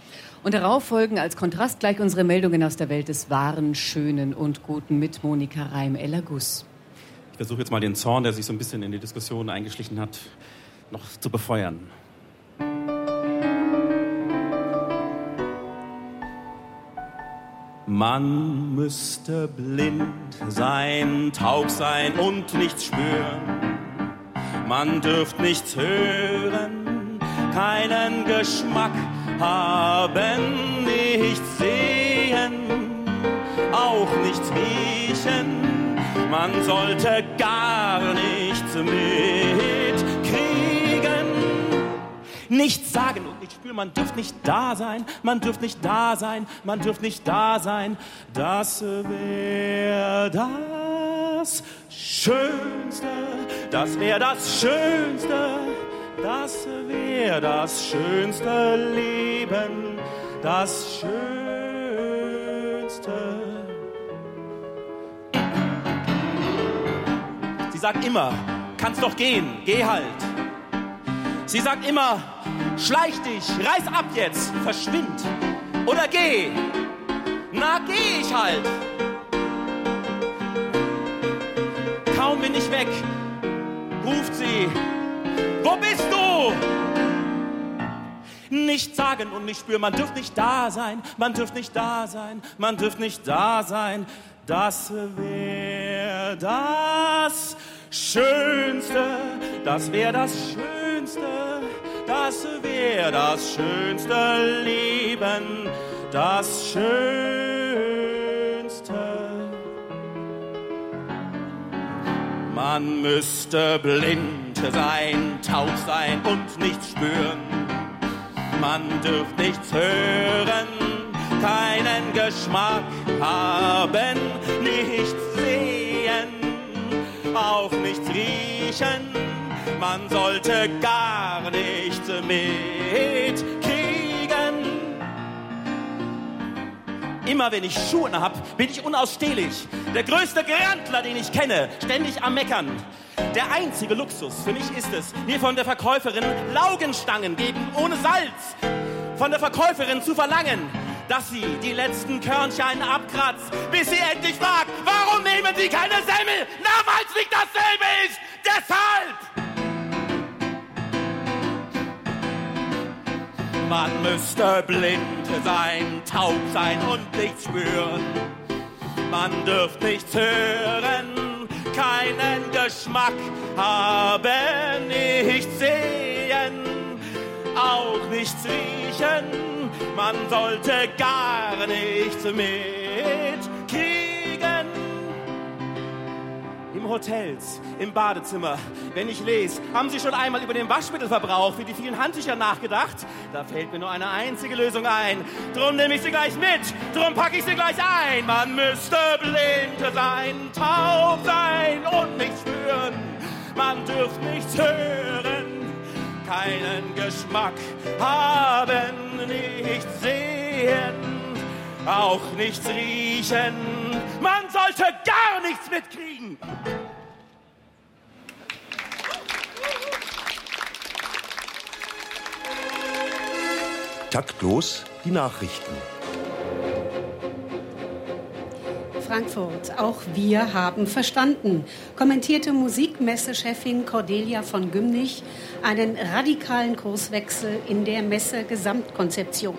Und darauf folgen als Kontrast gleich unsere Meldungen aus der Welt des Wahren, Schönen und Guten mit Monika Reim-Ella Guss. Ich versuche jetzt mal den Zorn, der sich so ein bisschen in die Diskussion eingeschlichen hat, noch zu befeuern. Man müsste blind sein, taub sein und nichts spüren man dürft nichts hören, keinen Geschmack haben, nichts sehen, auch nichts riechen. Man sollte gar nichts mitkriegen. Nichts sagen und nicht spüren, man dürft nicht da sein, man dürft nicht da sein, man dürft nicht da sein. Das wäre das Schönste, das wäre das Schönste, das wäre das schönste Leben, das Schönste. Sie sagt immer, kannst doch gehen, geh halt. Sie sagt immer, schleich dich, reiß ab jetzt, verschwind oder geh. Na, geh ich halt. Bin ich weg, ruft sie, wo bist du? Nicht sagen und nicht spüren, man dürft nicht da sein, man dürft nicht da sein, man dürft nicht da sein. Das wäre das Schönste, das wäre das Schönste, das wäre das schönste Leben, das Schönste. Man müsste blind sein, taub sein und nichts spüren. Man dürft nichts hören, keinen Geschmack haben, nichts sehen, auch nichts riechen. Man sollte gar nichts mitkriegen. Immer wenn ich Schuhe hab, bin ich unausstehlich. Der größte Grantler, den ich kenne, ständig am Meckern. Der einzige Luxus für mich ist es, mir von der Verkäuferin Laugenstangen geben ohne Salz. Von der Verkäuferin zu verlangen, dass sie die letzten Körnchen abkratzt, bis sie endlich fragt, warum nehmen sie keine Semmel? Na, weil es nicht dasselbe ist. Deshalb! Man müsste blind sein, taub sein und nichts spüren. Man dürft nichts hören, keinen Geschmack, haben nichts sehen, auch nichts riechen, man sollte gar nichts mitkriegen. Im Hotels, im Badezimmer, wenn ich lese, haben Sie schon einmal über den Waschmittelverbrauch für die vielen Handtücher nachgedacht? Da fällt mir nur eine einzige Lösung ein. Drum nehme ich sie gleich mit, drum packe ich sie gleich ein. Man müsste blind sein, taub sein und nichts spüren. Man dürft nichts hören, keinen Geschmack haben, nichts sehen, auch nichts riechen. Man sollte gar nichts mitkriegen. Taktlos die Nachrichten. Frankfurt, auch wir haben verstanden, kommentierte Musikmessechefin Cordelia von Gümnich einen radikalen Kurswechsel in der Messe-Gesamtkonzeption.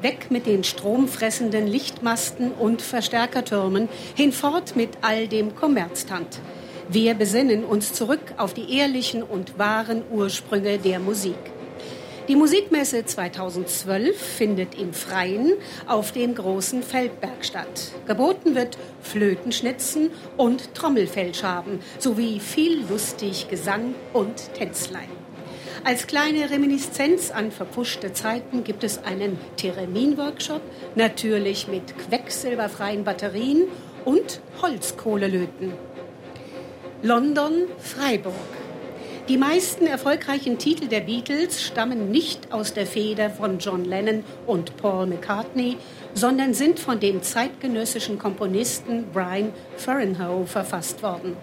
Weg mit den stromfressenden Lichtmasten und Verstärkertürmen, hinfort mit all dem Kommerztant. Wir besinnen uns zurück auf die ehrlichen und wahren Ursprünge der Musik. Die Musikmesse 2012 findet im Freien auf dem großen Feldberg statt. Geboten wird Flötenschnitzen und Trommelfellschaben sowie viel lustig Gesang und Tänzlein. Als kleine Reminiszenz an verpfuschte Zeiten gibt es einen Theremin-Workshop, natürlich mit quecksilberfreien Batterien und Holzkohlelöten. London, Freiburg. Die meisten erfolgreichen Titel der Beatles stammen nicht aus der Feder von John Lennon und Paul McCartney, sondern sind von dem zeitgenössischen Komponisten Brian Furrenhoe verfasst worden.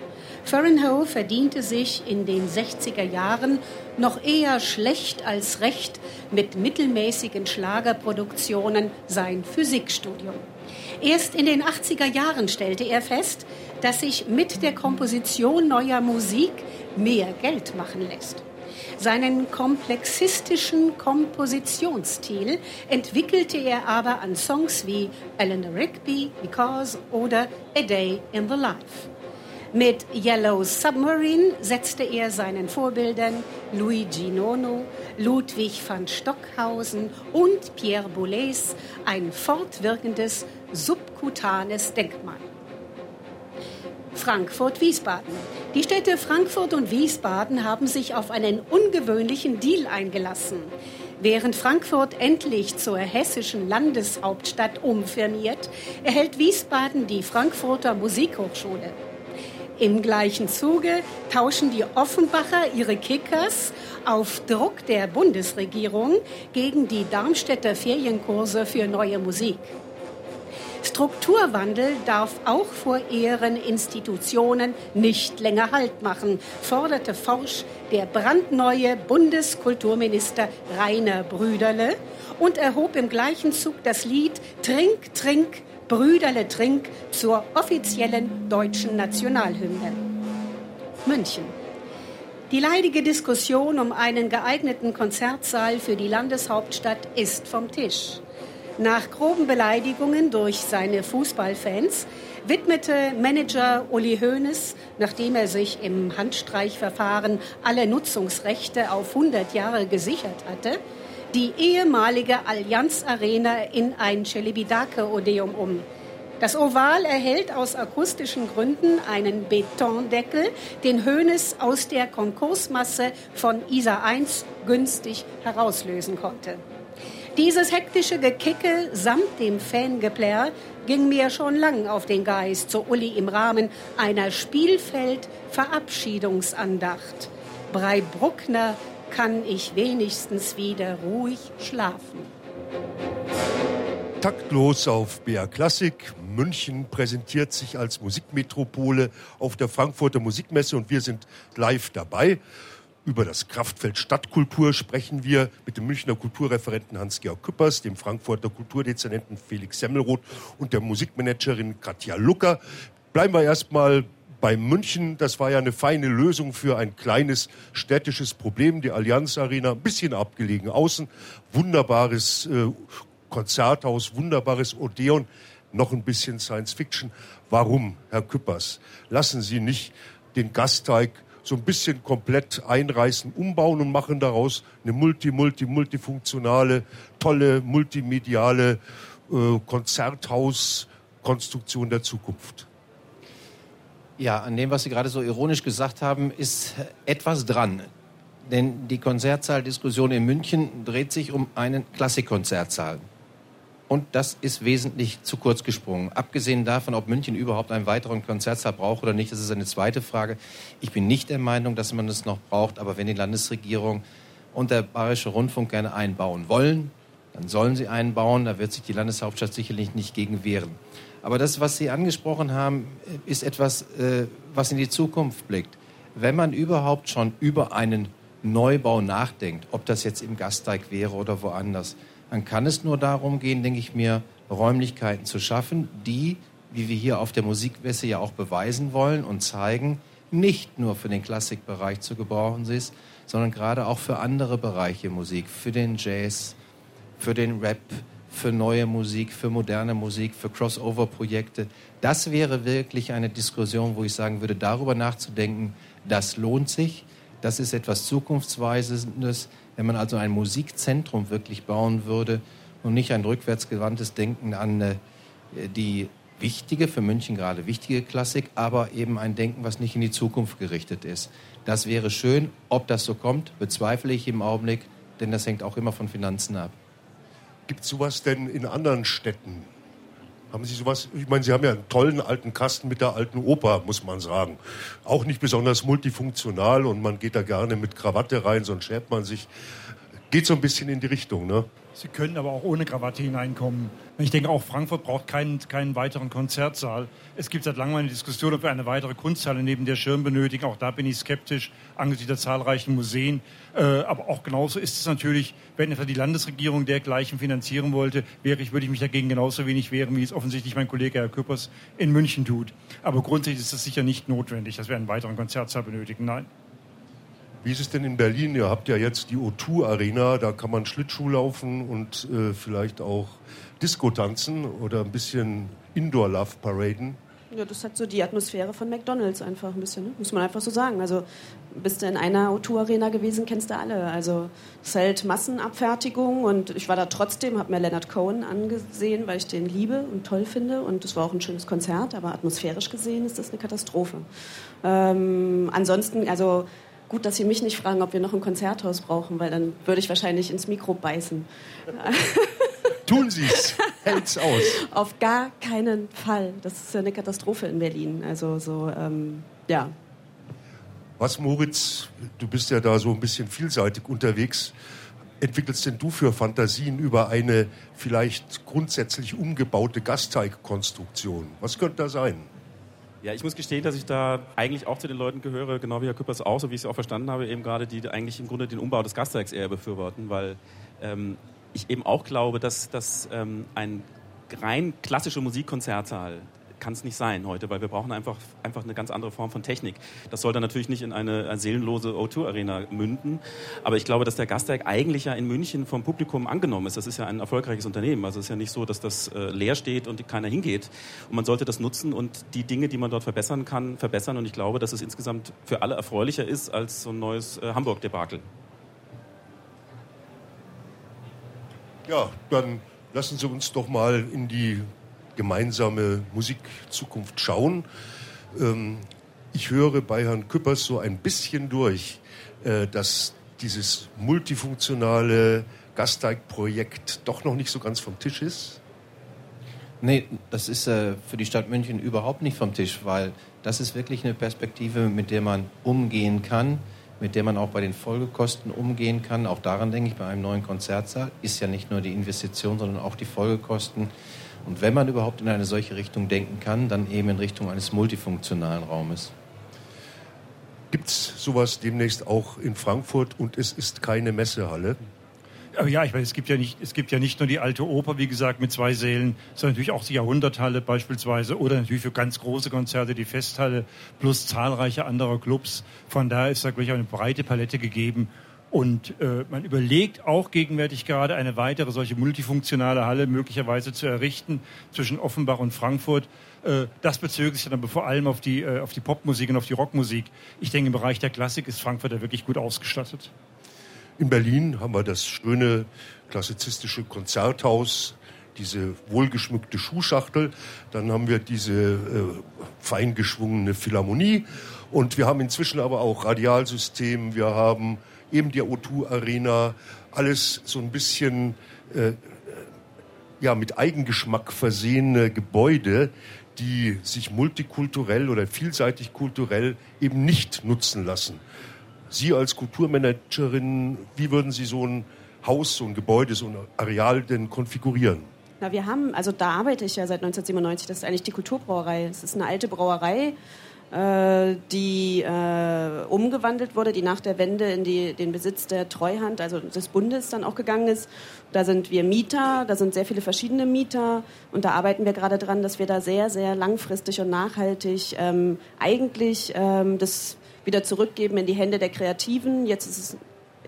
Furrenhoe verdiente sich in den 60er Jahren noch eher schlecht als recht mit mittelmäßigen Schlagerproduktionen sein Physikstudium. Erst in den 80er Jahren stellte er fest, dass sich mit der Komposition neuer Musik mehr Geld machen lässt. Seinen komplexistischen Kompositionsstil entwickelte er aber an Songs wie Eleanor Rigby, Because oder A Day in the Life. Mit Yellow Submarine setzte er seinen Vorbildern Luigi Nono, Ludwig van Stockhausen und Pierre Boulez ein fortwirkendes subkutanes Denkmal. Frankfurt-Wiesbaden. Die Städte Frankfurt und Wiesbaden haben sich auf einen ungewöhnlichen Deal eingelassen. Während Frankfurt endlich zur hessischen Landeshauptstadt umfirmiert, erhält Wiesbaden die Frankfurter Musikhochschule. Im gleichen Zuge tauschen die Offenbacher ihre Kickers auf Druck der Bundesregierung gegen die Darmstädter Ferienkurse für neue Musik. Strukturwandel darf auch vor ihren Institutionen nicht länger Halt machen, forderte forsch der brandneue Bundeskulturminister Rainer Brüderle und erhob im gleichen Zug das Lied Trink, Trink, Brüderle, Trink zur offiziellen deutschen Nationalhymne. München. Die leidige Diskussion um einen geeigneten Konzertsaal für die Landeshauptstadt ist vom Tisch. Nach groben Beleidigungen durch seine Fußballfans widmete Manager Uli Hoeneß, nachdem er sich im Handstreichverfahren alle Nutzungsrechte auf 100 Jahre gesichert hatte, die ehemalige Allianz Arena in ein Celebidake-Odeum um. Das Oval erhält aus akustischen Gründen einen Betondeckel, den Hoeneß aus der Konkursmasse von ISA 1 günstig herauslösen konnte. Dieses hektische Gekicke samt dem Fangeplär ging mir schon lang auf den Geist, so Uli im Rahmen einer Spielfeld-Verabschiedungsandacht. Brei Bruckner kann ich wenigstens wieder ruhig schlafen. Taktlos auf BR Klassik. München präsentiert sich als Musikmetropole auf der Frankfurter Musikmesse und wir sind live dabei. Über das Kraftfeld Stadtkultur sprechen wir mit dem Münchner Kulturreferenten Hans-Georg Küppers, dem Frankfurter Kulturdezernenten Felix Semmelroth und der Musikmanagerin Katja Lucker. Bleiben wir erstmal bei München. Das war ja eine feine Lösung für ein kleines städtisches Problem. Die Allianz Arena, ein bisschen abgelegen außen. Wunderbares äh, Konzerthaus, wunderbares Odeon. noch ein bisschen Science Fiction. Warum, Herr Küppers? Lassen Sie nicht den Gasteig so ein bisschen komplett einreißen, umbauen und machen daraus eine multi, multi, multifunktionale, tolle, multimediale äh, Konzerthauskonstruktion der Zukunft. Ja, an dem, was Sie gerade so ironisch gesagt haben, ist etwas dran. Denn die Konzertsaaldiskussion in München dreht sich um einen Klassikkonzertsaal. Und das ist wesentlich zu kurz gesprungen. Abgesehen davon, ob München überhaupt einen weiteren Konzertsaal braucht oder nicht, das ist eine zweite Frage. Ich bin nicht der Meinung, dass man es noch braucht. Aber wenn die Landesregierung und der Bayerische Rundfunk gerne einbauen wollen, dann sollen sie einbauen. Da wird sich die Landeshauptstadt sicherlich nicht gegen wehren. Aber das, was Sie angesprochen haben, ist etwas, äh, was in die Zukunft blickt. Wenn man überhaupt schon über einen Neubau nachdenkt, ob das jetzt im Gasteig wäre oder woanders, dann kann es nur darum gehen, denke ich mir, Räumlichkeiten zu schaffen, die, wie wir hier auf der Musikmesse ja auch beweisen wollen und zeigen, nicht nur für den Klassikbereich zu gebrauchen ist, sondern gerade auch für andere Bereiche Musik, für den Jazz, für den Rap, für neue Musik, für moderne Musik, für Crossover-Projekte. Das wäre wirklich eine Diskussion, wo ich sagen würde, darüber nachzudenken, das lohnt sich. Das ist etwas Zukunftsweisendes, wenn man also ein Musikzentrum wirklich bauen würde und nicht ein rückwärtsgewandtes Denken an äh, die wichtige, für München gerade wichtige Klassik, aber eben ein Denken, was nicht in die Zukunft gerichtet ist. Das wäre schön. Ob das so kommt, bezweifle ich im Augenblick, denn das hängt auch immer von Finanzen ab. Gibt es sowas denn in anderen Städten? Haben Sie sowas? Ich meine, Sie haben ja einen tollen alten Kasten mit der alten Oper, muss man sagen. Auch nicht besonders multifunktional und man geht da gerne mit Krawatte rein, sonst schert man sich. Geht so ein bisschen in die Richtung, ne? Sie können aber auch ohne Krawatte hineinkommen. Ich denke, auch Frankfurt braucht keinen, keinen weiteren Konzertsaal. Es gibt seit langem eine Diskussion, ob wir eine weitere Kunsthalle neben der Schirm benötigen. Auch da bin ich skeptisch angesichts der zahlreichen Museen. Äh, aber auch genauso ist es natürlich, wenn etwa die Landesregierung dergleichen finanzieren wollte, wäre ich, würde ich mich dagegen genauso wenig wehren, wie es offensichtlich mein Kollege Herr Küppers in München tut. Aber grundsätzlich ist es sicher nicht notwendig, dass wir einen weiteren Konzertsaal benötigen. Nein. Wie ist es denn in Berlin? Ihr habt ja jetzt die O2 Arena, da kann man Schlittschuh laufen und äh, vielleicht auch Disco tanzen oder ein bisschen Indoor Love paraden. Ja, das hat so die Atmosphäre von McDonalds einfach ein bisschen, ne? muss man einfach so sagen. Also bist du in einer O2-Arena gewesen, kennst du alle. Also es ist halt Massenabfertigung und ich war da trotzdem, habe mir Leonard Cohen angesehen, weil ich den liebe und toll finde und es war auch ein schönes Konzert, aber atmosphärisch gesehen ist das eine Katastrophe. Ähm, ansonsten, also gut, dass Sie mich nicht fragen, ob wir noch ein Konzerthaus brauchen, weil dann würde ich wahrscheinlich ins Mikro beißen. Tun Sie es, hält's aus. Auf gar keinen Fall. Das ist eine Katastrophe in Berlin. Also so, ähm, ja. Was, Moritz, du bist ja da so ein bisschen vielseitig unterwegs. Entwickelst denn du für Fantasien über eine vielleicht grundsätzlich umgebaute Gasteigkonstruktion? Was könnte da sein? Ja, ich muss gestehen, dass ich da eigentlich auch zu den Leuten gehöre, genau wie Herr Küppers auch, so wie ich es auch verstanden habe, eben gerade, die eigentlich im Grunde den Umbau des Gasteigs eher befürworten, weil ähm, ich eben auch glaube, dass, dass ähm, ein rein klassischer Musikkonzertsaal kann es nicht sein heute, weil wir brauchen einfach, einfach eine ganz andere Form von Technik. Das soll dann natürlich nicht in eine, seelenlose O2-Arena münden, aber ich glaube, dass der Gasteig eigentlich ja in München vom Publikum angenommen ist. Das ist ja ein erfolgreiches Unternehmen. Also es ist ja nicht so, dass das äh, leer steht und keiner hingeht. Und man sollte das nutzen und die Dinge, die man dort verbessern kann, verbessern. Und ich glaube, dass es insgesamt für alle erfreulicher ist als so ein neues äh, Hamburg-Debakel. Ja, dann lassen Sie uns doch mal in die gemeinsame Musikzukunft schauen. Ähm, ich höre bei Herrn Küppers so ein bisschen durch, äh, dass dieses multifunktionale Gasteig-Projekt doch noch nicht so ganz vom Tisch ist. Nee, das ist äh, für die Stadt München überhaupt nicht vom Tisch, weil das ist wirklich eine Perspektive, mit der man umgehen kann, mit der man auch bei den Folgekosten umgehen kann. Auch daran denke ich bei einem neuen Konzertsaal. Ist ja nicht nur die Investition, sondern auch die Folgekosten. Und wenn man überhaupt in eine solche Richtung denken kann, dann eben in Richtung eines multifunktionalen Raumes. Gibt es sowas demnächst auch in Frankfurt und es ist keine Messehalle? Aber ja, ich weiß, es gibt ja nicht, es gibt ja nicht nur die alte Oper, wie gesagt, mit zwei Sälen, sondern natürlich auch die Jahrhunderthalle beispielsweise oder natürlich für ganz große Konzerte die Festhalle plus zahlreiche andere Clubs. Von daher ist da gleich eine breite Palette gegeben Und äh, man überlegt auch gegenwärtig gerade eine weitere solche multifunktionale Halle möglicherweise zu errichten zwischen Offenbach und Frankfurt. Äh, das bezöge sich dann aber vor allem auf die, äh, auf die Popmusik und auf die Rockmusik. Ich denke, im Bereich der Klassik ist Frankfurt da wirklich gut ausgestattet. In Berlin haben wir das schöne klassizistische Konzerthaus, diese wohlgeschmückte Schuhschachtel. Dann haben wir diese äh, feingeschwungene Philharmonie. Und wir haben inzwischen aber auch Radialsystem, wir haben eben die O2 Arena, alles so ein bisschen äh, ja, mit Eigengeschmack versehene Gebäude, die sich multikulturell oder vielseitig kulturell eben nicht nutzen lassen. Sie als Kulturmanagerin, wie würden Sie so ein Haus, so ein Gebäude, so ein Areal denn konfigurieren? Na, wir haben, also da arbeite ich ja seit 1997, das ist eigentlich die Kulturbrauerei. Es ist eine alte Brauerei, äh, die äh, umgewandelt wurde, die nach der Wende in die, den Besitz der Treuhand, also des Bundes dann auch gegangen ist. Da sind wir Mieter, da sind sehr viele verschiedene Mieter und da arbeiten wir gerade dran, dass wir da sehr, sehr langfristig und nachhaltig ähm, eigentlich ähm, das wieder zurückgeben in die Hände der Kreativen. Jetzt ist es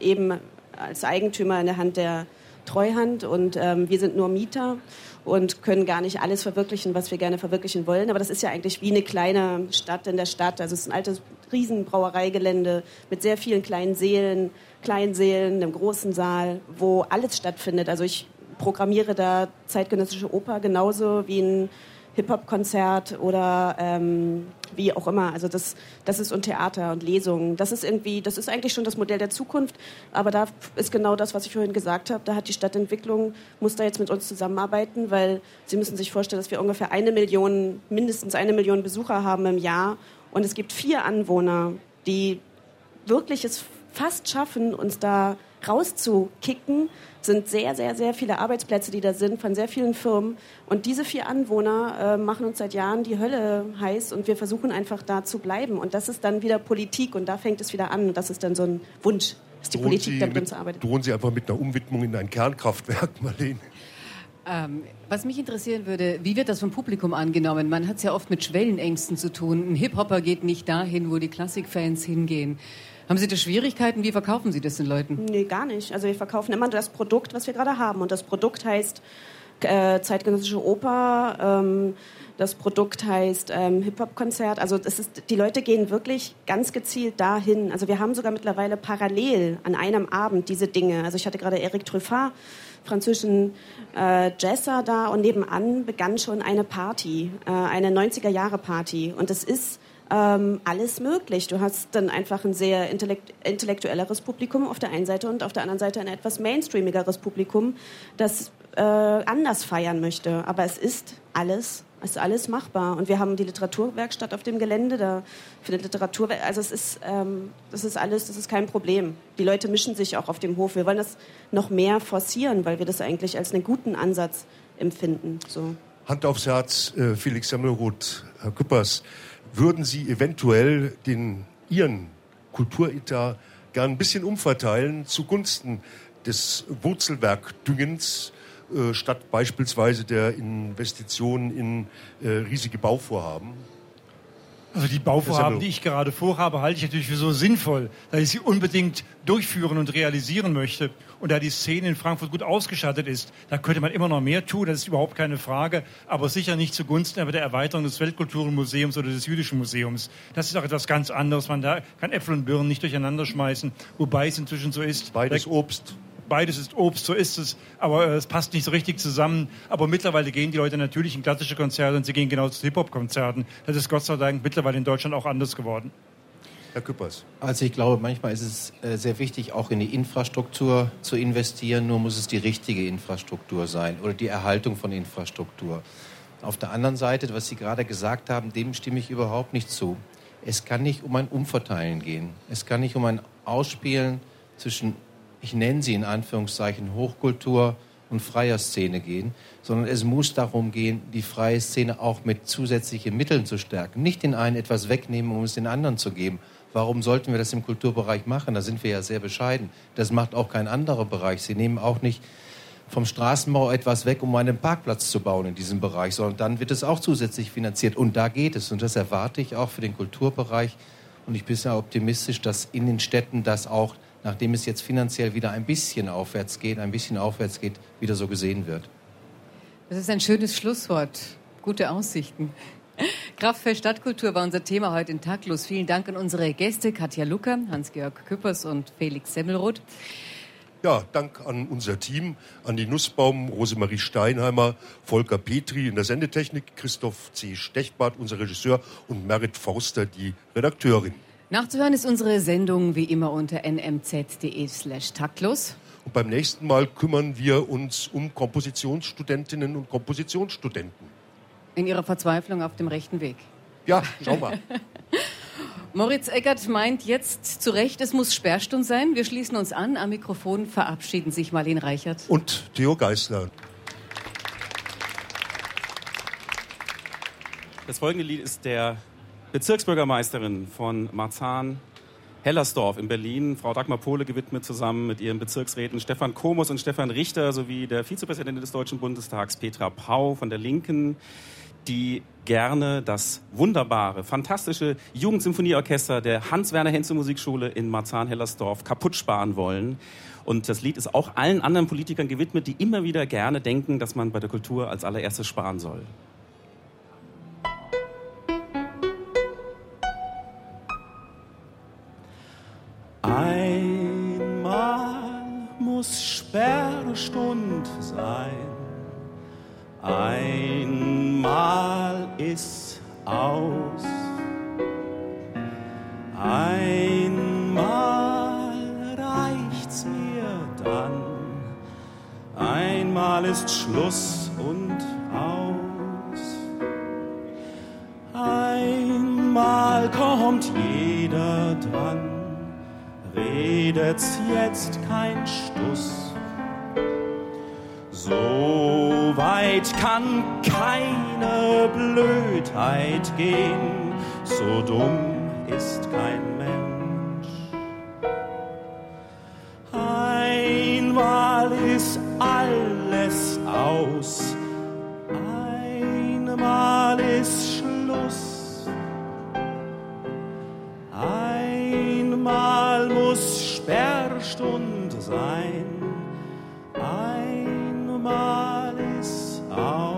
eben als Eigentümer in der Hand der Treuhand und ähm, wir sind nur Mieter und können gar nicht alles verwirklichen, was wir gerne verwirklichen wollen. Aber das ist ja eigentlich wie eine kleine Stadt in der Stadt. Also es ist ein altes Riesenbrauereigelände mit sehr vielen kleinen Seelen, Kleinsälen, einem großen Saal, wo alles stattfindet. Also ich programmiere da zeitgenössische Oper genauso wie ein Hip-Hop-Konzert oder ähm, wie auch immer. Also das, das ist und Theater und Lesungen. Das ist irgendwie, das ist eigentlich schon das Modell der Zukunft. Aber da ist genau das, was ich vorhin gesagt habe. Da hat die Stadtentwicklung muss da jetzt mit uns zusammenarbeiten, weil Sie müssen sich vorstellen, dass wir ungefähr eine Million, mindestens eine Million Besucher haben im Jahr und es gibt vier Anwohner, die wirklich es fast schaffen, uns da rauszukicken, sind sehr, sehr, sehr viele Arbeitsplätze, die da sind, von sehr vielen Firmen. Und diese vier Anwohner äh, machen uns seit Jahren die Hölle heiß und wir versuchen einfach da zu bleiben. Und das ist dann wieder Politik und da fängt es wieder an. Und das ist dann so ein Wunsch, dass die Drohen Politik Sie damit mit, uns arbeitet. Drohen Sie einfach mit einer Umwidmung in ein Kernkraftwerk, Marlene? Ähm, was mich interessieren würde, wie wird das vom Publikum angenommen? Man hat es ja oft mit Schwellenängsten zu tun. Ein Hip-Hopper geht nicht dahin, wo die Klassikfans hingehen. Haben Sie da Schwierigkeiten? Wie verkaufen Sie das den Leuten? Nee, gar nicht. Also wir verkaufen immer das Produkt, was wir gerade haben. Und das Produkt heißt äh, zeitgenössische Oper. Ähm, das Produkt heißt ähm, Hip-Hop-Konzert. Also das ist, die Leute gehen wirklich ganz gezielt dahin. Also wir haben sogar mittlerweile parallel an einem Abend diese Dinge. Also ich hatte gerade Eric Truffat, französischen äh, Jazzer da und nebenan begann schon eine Party, äh, eine 90er-Jahre-Party. Und es ist ähm, alles möglich. Du hast dann einfach ein sehr intellekt intellektuelleres Publikum auf der einen Seite und auf der anderen Seite ein etwas mainstreamigeres Publikum, das äh, anders feiern möchte. Aber es ist alles, es ist alles machbar. Und wir haben die Literaturwerkstatt auf dem Gelände, da findet Literatur, also es ist, ähm, das ist alles, das ist kein Problem. Die Leute mischen sich auch auf dem Hof. Wir wollen das noch mehr forcieren, weil wir das eigentlich als einen guten Ansatz empfinden. So. Hand aufs Herz, äh, Felix Semmelroth, Herr Küppers. Würden Sie eventuell den Ihren Kulturetat gern ein bisschen umverteilen zugunsten des Wurzelwerkdüngens äh, statt beispielsweise der Investitionen in äh, riesige Bauvorhaben? Also die Bauvorhaben, die ich gerade vorhabe, halte ich natürlich für so sinnvoll, dass ich sie unbedingt durchführen und realisieren möchte. Und da die Szene in Frankfurt gut ausgestattet ist, da könnte man immer noch mehr tun, das ist überhaupt keine Frage, aber sicher nicht zugunsten aber der Erweiterung des Weltkulturmuseums oder des Jüdischen Museums. Das ist auch etwas ganz anderes. Man da kann Äpfel und Birnen nicht durcheinander schmeißen, wobei es inzwischen so ist. Beides Obst beides ist Obst, so ist es, aber äh, es passt nicht so richtig zusammen. Aber mittlerweile gehen die Leute natürlich in klassische Konzerte und sie gehen genau zu Hip-Hop-Konzerten. Das ist Gott sei Dank mittlerweile in Deutschland auch anders geworden. Herr Küppers. Also ich glaube, manchmal ist es äh, sehr wichtig, auch in die Infrastruktur zu investieren. Nur muss es die richtige Infrastruktur sein oder die Erhaltung von Infrastruktur. Auf der anderen Seite, was Sie gerade gesagt haben, dem stimme ich überhaupt nicht zu. Es kann nicht um ein Umverteilen gehen. Es kann nicht um ein Ausspielen zwischen ich nenne sie in Anführungszeichen Hochkultur und freier Szene gehen, sondern es muss darum gehen, die freie Szene auch mit zusätzlichen Mitteln zu stärken. Nicht den einen etwas wegnehmen, um es den anderen zu geben. Warum sollten wir das im Kulturbereich machen? Da sind wir ja sehr bescheiden. Das macht auch kein anderer Bereich. Sie nehmen auch nicht vom Straßenbau etwas weg, um einen Parkplatz zu bauen in diesem Bereich, sondern dann wird es auch zusätzlich finanziert. Und da geht es. Und das erwarte ich auch für den Kulturbereich. Und ich bin sehr optimistisch, dass in den Städten das auch nachdem es jetzt finanziell wieder ein bisschen aufwärts geht, ein bisschen aufwärts geht, wieder so gesehen wird. Das ist ein schönes Schlusswort. Gute Aussichten. Kraftfest Stadtkultur war unser Thema heute in Taktlos. Vielen Dank an unsere Gäste Katja Lucker, Hans-Georg Küppers und Felix Semmelroth. Ja, Dank an unser Team, an die Nussbaum, Rosemarie Steinheimer, Volker Petri in der Sendetechnik, Christoph C. Stechbart, unser Regisseur und Merit Forster, die Redakteurin. Nachzuhören ist unsere Sendung wie immer unter nmz.de slash taktlos. Und beim nächsten Mal kümmern wir uns um Kompositionsstudentinnen und Kompositionsstudenten. In ihrer Verzweiflung auf dem rechten Weg. Ja, schau mal. Moritz Eckert meint jetzt zu Recht, es muss Sperrstunde sein. Wir schließen uns an. Am Mikrofon verabschieden sich Marlene Reichert. Und Theo Geisler. Das folgende Lied ist der Bezirksbürgermeisterin von Marzahn, Hellersdorf in Berlin, Frau Dagmar Pohle, gewidmet zusammen mit ihren Bezirksräten Stefan Komos und Stefan Richter sowie der Vizepräsidentin des Deutschen Bundestags Petra Pau von der Linken, die gerne das wunderbare, fantastische Jugendsymphonieorchester der Hans-Werner-Henze Musikschule in Marzahn-Hellersdorf kaputt sparen wollen. Und das Lied ist auch allen anderen Politikern gewidmet, die immer wieder gerne denken, dass man bei der Kultur als allererstes sparen soll. Einmal muss Sperrstund sein, einmal ist aus, einmal reicht's mir dann, einmal ist Schluss und aus. Einmal kommt jeder dran redet's jetzt kein Stuss. So weit kann keine Blödheit gehen, so dumm ist kein Mensch. Einmal ist alles aus, einmal ist Schluss. Einmal muss Sperrstund sein males. Oh.